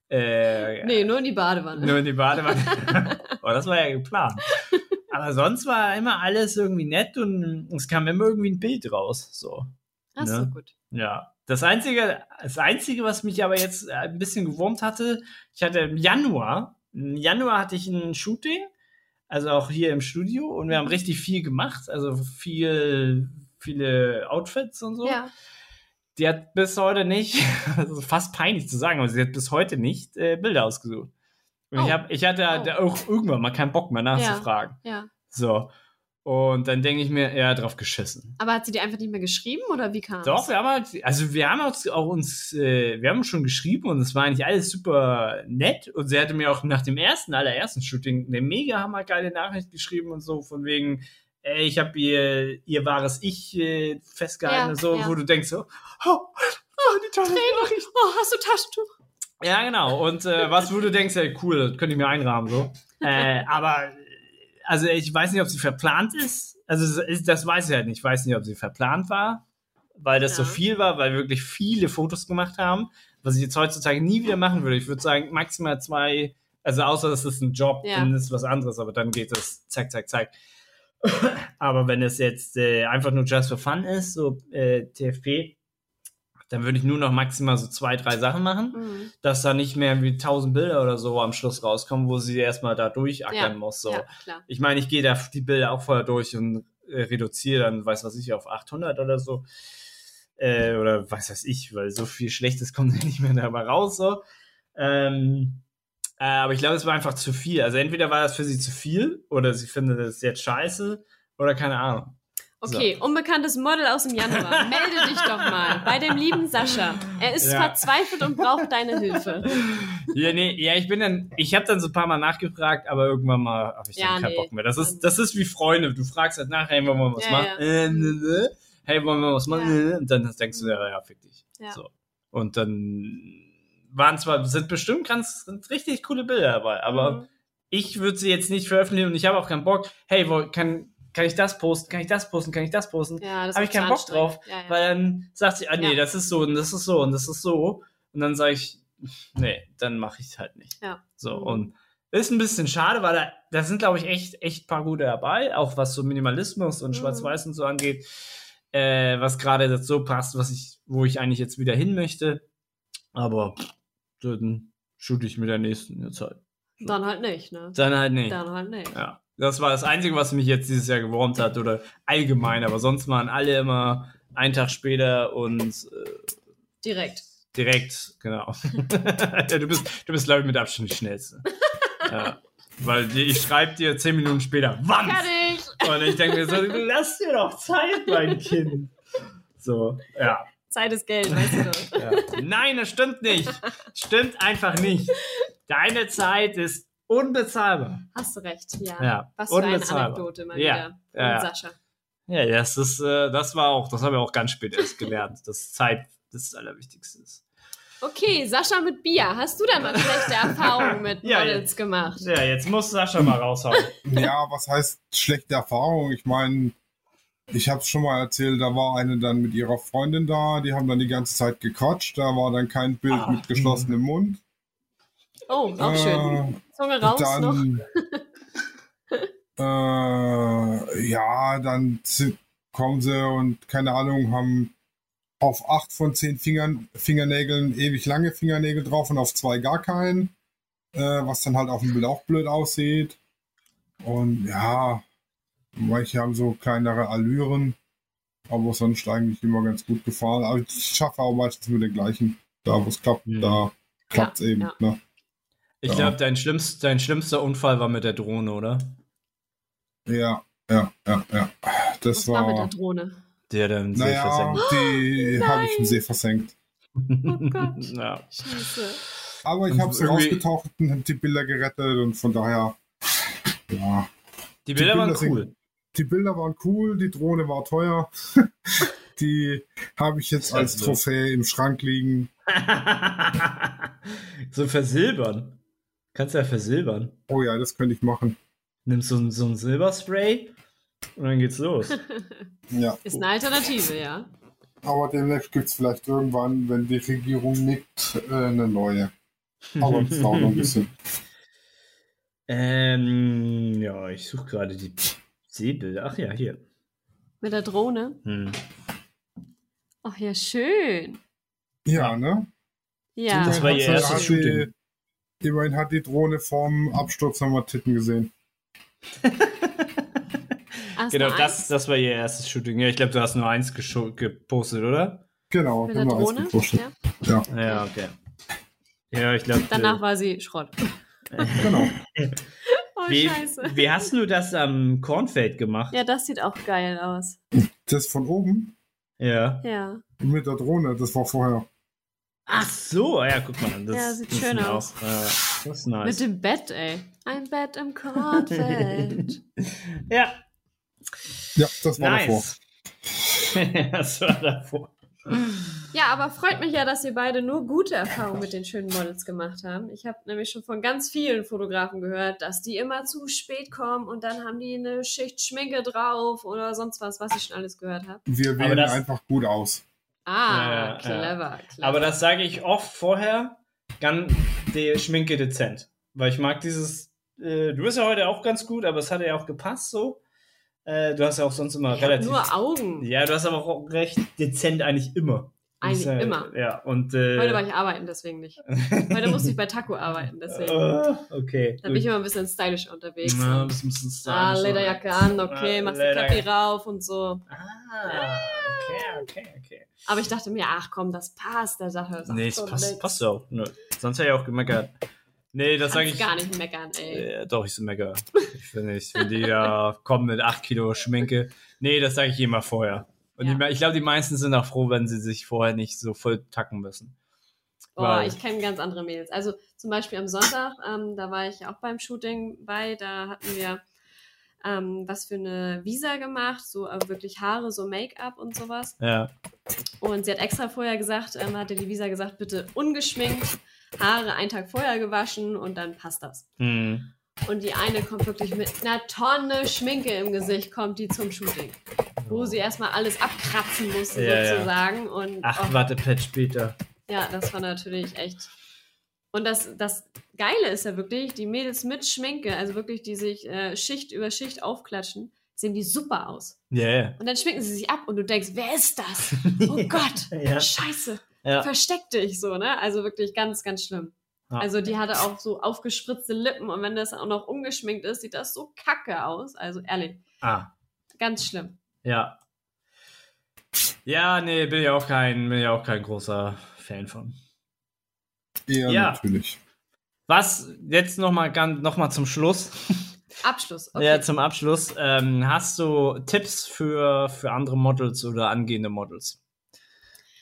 äh, Nee, nur in die Badewanne. nur in die Badewanne. oh, das war ja geplant. Aber sonst war immer alles irgendwie nett und es kam immer irgendwie ein Bild raus. So. Ach so, ne? gut. Ja. Das einzige, das einzige, was mich aber jetzt ein bisschen gewurmt hatte, ich hatte im Januar, im Januar hatte ich ein Shooting, also auch hier im Studio und wir haben richtig viel gemacht, also viel, viele Outfits und so. Ja. Die hat bis heute nicht, ist fast peinlich zu sagen, aber sie hat bis heute nicht äh, Bilder ausgesucht. Und Oh. ich, hab, ich hatte Oh. da auch irgendwann mal keinen Bock mehr nachzufragen. Ja. So. Und dann denke ich mir, ja, drauf geschissen. Aber hat sie dir einfach nicht mehr geschrieben oder wie kam Doch, wir haben halt, also wir haben uns auch uns, äh, wir haben schon geschrieben und es war eigentlich alles super nett. Und sie hatte mir auch nach dem ersten, allerersten Shooting eine mega hammergeile Nachricht geschrieben und so, von wegen, ey, ich habe ihr, ihr wahres Ich äh, festgehalten Ja, und so, ja. wo du denkst so, oh, oh die tolle Nachricht. Oh, hast du Taschentuch? Ja, genau. Und äh, was, wo du denkst, ja, cool, das könnte ich mir einrahmen, so. Äh, aber, also ich weiß nicht, ob sie verplant ist. Also das weiß ich halt nicht. Ich weiß nicht, ob sie verplant war, weil das so Ja. viel war, weil wir wirklich viele Fotos gemacht haben, was ich jetzt heutzutage nie wieder machen würde. Ich würde sagen, maximal zwei, also außer es ist ein Job, Ja. dann ist es was anderes, aber dann geht es zack, zack, zack. aber wenn es jetzt äh, einfach nur just for fun ist, so äh, TFP, dann würde ich nur noch maximal so zwei, drei Sachen machen Mhm. dass da nicht mehr wie 1000 Bilder oder so am Schluss rauskommen, wo sie erstmal da durchackern Ja, muss. So. Ja. Ich meine, ich gehe da die Bilder auch vorher durch und äh, reduziere dann, weiß was ich, auf 800 oder so. Äh, oder weiß was ich, weil so viel Schlechtes kommt ja nicht mehr dabei raus. So. Ähm, äh, aber ich glaube, es war einfach zu viel. Also entweder war das für sie zu viel oder sie findet es jetzt scheiße oder keine Ahnung. Okay, unbekanntes Model aus dem Januar. Melde dich doch mal bei dem lieben Sascha. Er ist Ja. verzweifelt und braucht deine Hilfe. Ja, nee, ja, ich bin dann, ich habe dann so ein paar Mal nachgefragt, aber irgendwann mal habe ich dann Ja, keinen nee. Bock mehr. Das ist, das ist wie Freunde. Du fragst halt nach, hey, wollen wir was Ja, machen? Äh, ne, ne. Hey, wollen wir was machen? Äh, Und dann denkst du, ja, ja, fick dich. So. Und dann waren zwar, sind bestimmt ganz, sind richtig coole Bilder dabei, aber Mhm. ich würde sie jetzt nicht veröffentlichen und ich habe auch keinen Bock. Hey, wo, kann, kann ich das posten? Kann ich das posten? Kann ich das posten? ja, das Hab ist ich keinen Bock drauf, Ja, ja. Weil dann sagt sie, ah nee, das ist so und das ist so und das ist so. Und dann sage ich, nee, dann mache ich es halt nicht. Ja. So, und ist ein bisschen schade, weil da, da sind, glaube ich, echt, echt paar gute dabei, auch was so Minimalismus und Mhm. Schwarz-Weiß und so angeht. Äh, was gerade jetzt so passt, was ich, wo ich eigentlich jetzt wieder hin möchte. Aber dann shoot ich mit der nächsten jetzt halt. Dann halt nicht, ne? Dann halt nicht. Dann halt nicht. Ja. Das war das Einzige, was mich jetzt dieses Jahr gewurmt hat oder allgemein, aber sonst waren alle immer einen Tag später und äh, Direkt. direkt, genau. du bist, du bist glaube ich, mit Abstand die Schnellste. ja. Weil ich schreibe dir zehn Minuten später, wann? Fertig! Und ich denke mir so, lass dir doch Zeit, mein Kind. So, ja. Zeit ist Geld, weißt du ja. Nein, das stimmt nicht. Stimmt einfach nicht. Deine Zeit ist unbezahlbar. Hast du recht, ja. Ja, Was für eine. Anekdote mal Ja, wieder. Von ja, ja. Sascha. Ja, das ist, äh, das war auch, das habe ich auch ganz spät erst gelernt, dass Zeit das Allerwichtigste ist. Okay, Sascha mit Bier. Hast du da mal schlechte Erfahrungen mit Ja, Models gemacht? Ja, jetzt muss Sascha mal raushauen. Ja, was heißt schlechte Erfahrung? Ich meine, ich habe es schon mal erzählt, da war eine dann mit ihrer Freundin da, die haben dann die ganze Zeit gequatscht, da war dann kein Bild Ah. mit geschlossenem Mund. Oh, auch schön. Zunge raus noch. dann, äh, ja, dann kommen sie und keine Ahnung, haben auf acht von zehn Fingern, Fingernägeln ewig lange Fingernägel drauf und auf zwei gar keinen, äh, was dann halt auf dem Bild auch blöd aussieht. Und ja, manche haben so kleinere Allüren, aber sonst eigentlich immer ganz gut gefahren. Aber ich schaffe auch meistens mit den gleichen. Da, wo es klappt, Mhm. da klappt es eben. ja. Ne? Ich Ja. glaube, dein, schlimmst, dein schlimmster Unfall war mit der Drohne, oder? Ja, ja, ja, ja. Das Was war mit der war. Drohne? Der dann See Naja, versenkt. die habe ich im See versenkt. Oh Gott. ja. Scheiße. Aber ich habe sie irgendwie- rausgetaucht und die Bilder gerettet und von daher, ja. Die Bilder Die waren Bilder sind- cool. Die Bilder waren cool, die Drohne war teuer. die habe ich jetzt als. Trophäe im Schrank liegen. so versilbern. Kannst ja versilbern. Oh ja, das könnte ich machen. Nimmst so ein, so ein Silberspray und dann geht's los. Ja. Ist eine Alternative, ja. Aber demnächst gibt es vielleicht irgendwann, wenn die Regierung nickt, äh, eine neue. Aber das dauert noch ein bisschen. ähm, ja, ich suche gerade die Seebilder. Ach ja, hier. Mit der Drohne. Hm. Ach ja, schön. Ja, ne? Ja. Das war ihr erstes Shooting. Immerhin hat die Drohne vorm Absturz nochmal Titten gesehen. Genau, das, das war ihr erstes Shooting. Ja, ich glaube, du hast nur eins gepostet, oder? Genau, Mit der nur eins Drohne? gepostet. Ja. Ja, okay. Ja, ich glaube. Danach war sie Schrott. Genau. Oh, wie, scheiße. wie hast du das am Kornfeld gemacht? Ja, das sieht auch geil aus. Das von oben Ja. Ja. mit der Drohne, das war vorher. Ach so, ja, guck mal. Das, Ja, sieht das schön ist aus. Auch, ja, das ist nice. Mit dem Bett, ey. Ein Bett im Kornfeld. ja, Ja, das war davor. nice. das war davor. ja, aber freut mich ja, dass ihr beide nur gute Erfahrungen mit den schönen Models gemacht haben. Ich habe nämlich schon von ganz vielen Fotografen gehört, dass die immer zu spät kommen und dann haben die eine Schicht Schminke drauf oder sonst was, was ich schon alles gehört habe. Wir wählen einfach gut aus. Ah, Ja, clever, clever. Aber das sage ich oft vorher, ganz die Schminke dezent. Weil ich mag dieses, äh, du bist ja heute auch ganz gut, aber es hat ja auch gepasst so. Äh, du hast ja auch sonst immer ich relativ. nur Augen. Ja, du hast aber auch recht dezent eigentlich immer. Eigentlich Das ja- immer. Ja, und. Äh, Heute war ich arbeiten, deswegen nicht. Heute musste ich bei Taco arbeiten, deswegen. Äh, okay. Da bin ich immer ein bisschen stylisch unterwegs. Bist ein bisschen ah, stylisch, Lederjacke an, okay, Ah, machst Lederjacke. Cappy rauf und so. Ah, okay, okay, okay. Aber ich dachte mir, ach komm, das passt der Sache. Nee, es passt, passt auch. Nö. Sonst hätte ich auch gemeckert. Nee, das sage ich. gar nicht meckern, ey. Äh, doch, ich so mecker. Ich finde nicht, wenn die da kommen mit 8 Kilo Schminke. Nee, das sage ich immer vorher. Und Ja. die, ich glaube, die meisten sind auch froh, wenn sie sich vorher nicht so voll tacken müssen. Boah, ich kenne ganz andere Mädels. Also zum Beispiel am Sonntag, ähm, da war ich auch beim Shooting bei, da hatten wir ähm, was für eine Visa gemacht, so äh, wirklich Haare, so Make-up und sowas. Ja. Und sie hat extra vorher gesagt, ähm, hatte die Visa gesagt, bitte ungeschminkt, Haare einen Tag vorher gewaschen und dann passt das. Hm. Und die eine kommt wirklich mit einer Tonne Schminke im Gesicht, kommt die zum Shooting. Wo sie erstmal alles abkratzen musste, Ja, ja. sozusagen. Und Ach, oh, Wattepad später. ja, das war natürlich echt. Und das, das Geile ist ja wirklich, die Mädels mit Schminke, also wirklich, die sich äh, Schicht über Schicht aufklatschen, sehen die super aus. Ja, yeah. Und dann schminken sie sich ab und du denkst, wer ist das? Oh Gott, Ja. scheiße, Ja. versteck dich so, ne? Also wirklich ganz, ganz schlimm. Ja. Also die hatte auch so aufgespritzte Lippen und wenn das auch noch ungeschminkt ist, sieht das so kacke aus. Also ehrlich, Ah, ganz schlimm. ja. Ja, nee, bin ich auch kein, bin ich auch kein großer Fan von. Eher Ja. natürlich. Was jetzt nochmal noch mal zum Schluss. Abschluss. Okay. Ja, zum Abschluss. Ähm, hast du Tipps für, für andere Models oder angehende Models?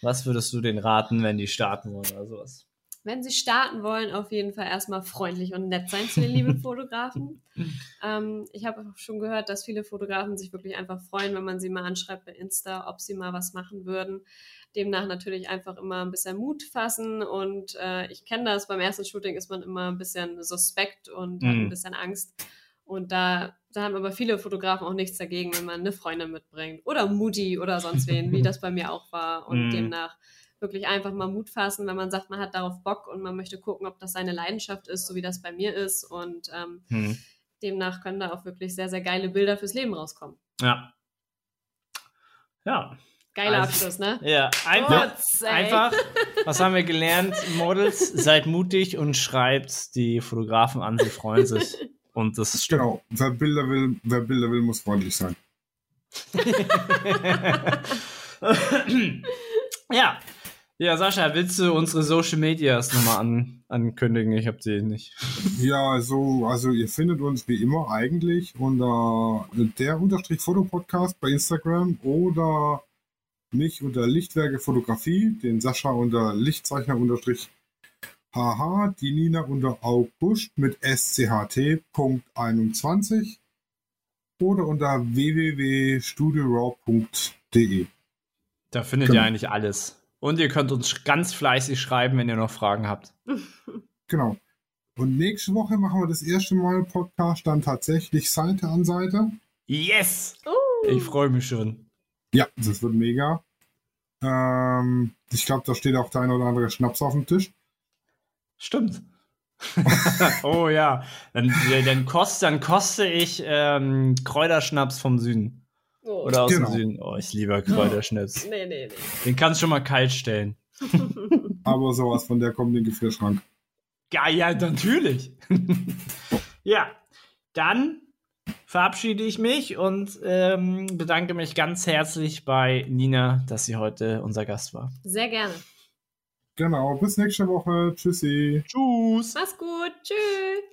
Was würdest du denen raten, wenn die starten wollen oder sowas? Wenn Sie starten wollen, auf jeden Fall erstmal freundlich und nett sein zu den lieben Fotografen. ähm, ich habe auch schon gehört, dass viele Fotografen sich wirklich einfach freuen, wenn man sie mal anschreibt bei Insta, ob sie mal was machen würden. Demnach natürlich einfach immer ein bisschen Mut fassen und äh, ich kenne das, beim ersten Shooting ist man immer ein bisschen suspekt und hat Mhm. ein bisschen Angst. Und da, da haben aber viele Fotografen auch nichts dagegen, wenn man eine Freundin mitbringt oder Mutti oder sonst wen, wie das bei mir auch war. Und Mhm. demnach wirklich einfach mal Mut fassen, wenn man sagt, man hat darauf Bock und man möchte gucken, ob das seine Leidenschaft ist, so wie das bei mir ist. Und ähm, Hm. demnach können da auch wirklich sehr, sehr geile Bilder fürs Leben rauskommen. Ja. Ja. Geiler Also- Abschluss, ne? Ja, einfach, ey. einfach, was haben wir gelernt? Models, seid mutig und schreibt die Fotografen an, sie freuen sich. Und das stimmt. Genau. Wer Bilder will, wer Bilder will, muss freundlich sein. ja. Ja, Sascha, willst du unsere Social Medias nochmal an, ankündigen? Ich habe die nicht. Ja, so, also ihr findet uns wie immer eigentlich unter der Unterstrich Fotopodcast bei Instagram oder mich unter Lichtwerke Fotografie, den Sascha unter Lichtzeichner unterstrich HH, die Nina unter August mit scht.21 oder unter www.studioraw.de. Da findet Genau. ihr eigentlich alles. Und ihr könnt uns ganz fleißig schreiben, wenn ihr noch Fragen habt. Genau. Und nächste Woche machen wir das erste Mal Podcast dann tatsächlich Seite an Seite. Yes! Uh, Ich freue mich schon. Ja, das wird mega. Ähm, ich glaube, da steht auch der ein oder andere Schnaps auf dem Tisch. Stimmt. oh ja. Dann, dann, koste, dann koste ich ähm, Kräuterschnaps vom Süden. Oh. Oder aus Genau. dem Süden. Oh, ich liebe Kräuterschnaps. Nee, nee, Den kannst du schon mal kalt stellen. nee. Aber sowas von der kommt in den Gefrierschrank. Ja, ja, natürlich. ja, dann verabschiede ich mich und ähm, bedanke mich ganz herzlich bei Nina, dass sie heute unser Gast war. Sehr gerne. Genau, bis nächste Woche. Tschüssi. Tschüss. Mach's gut. Tschüss.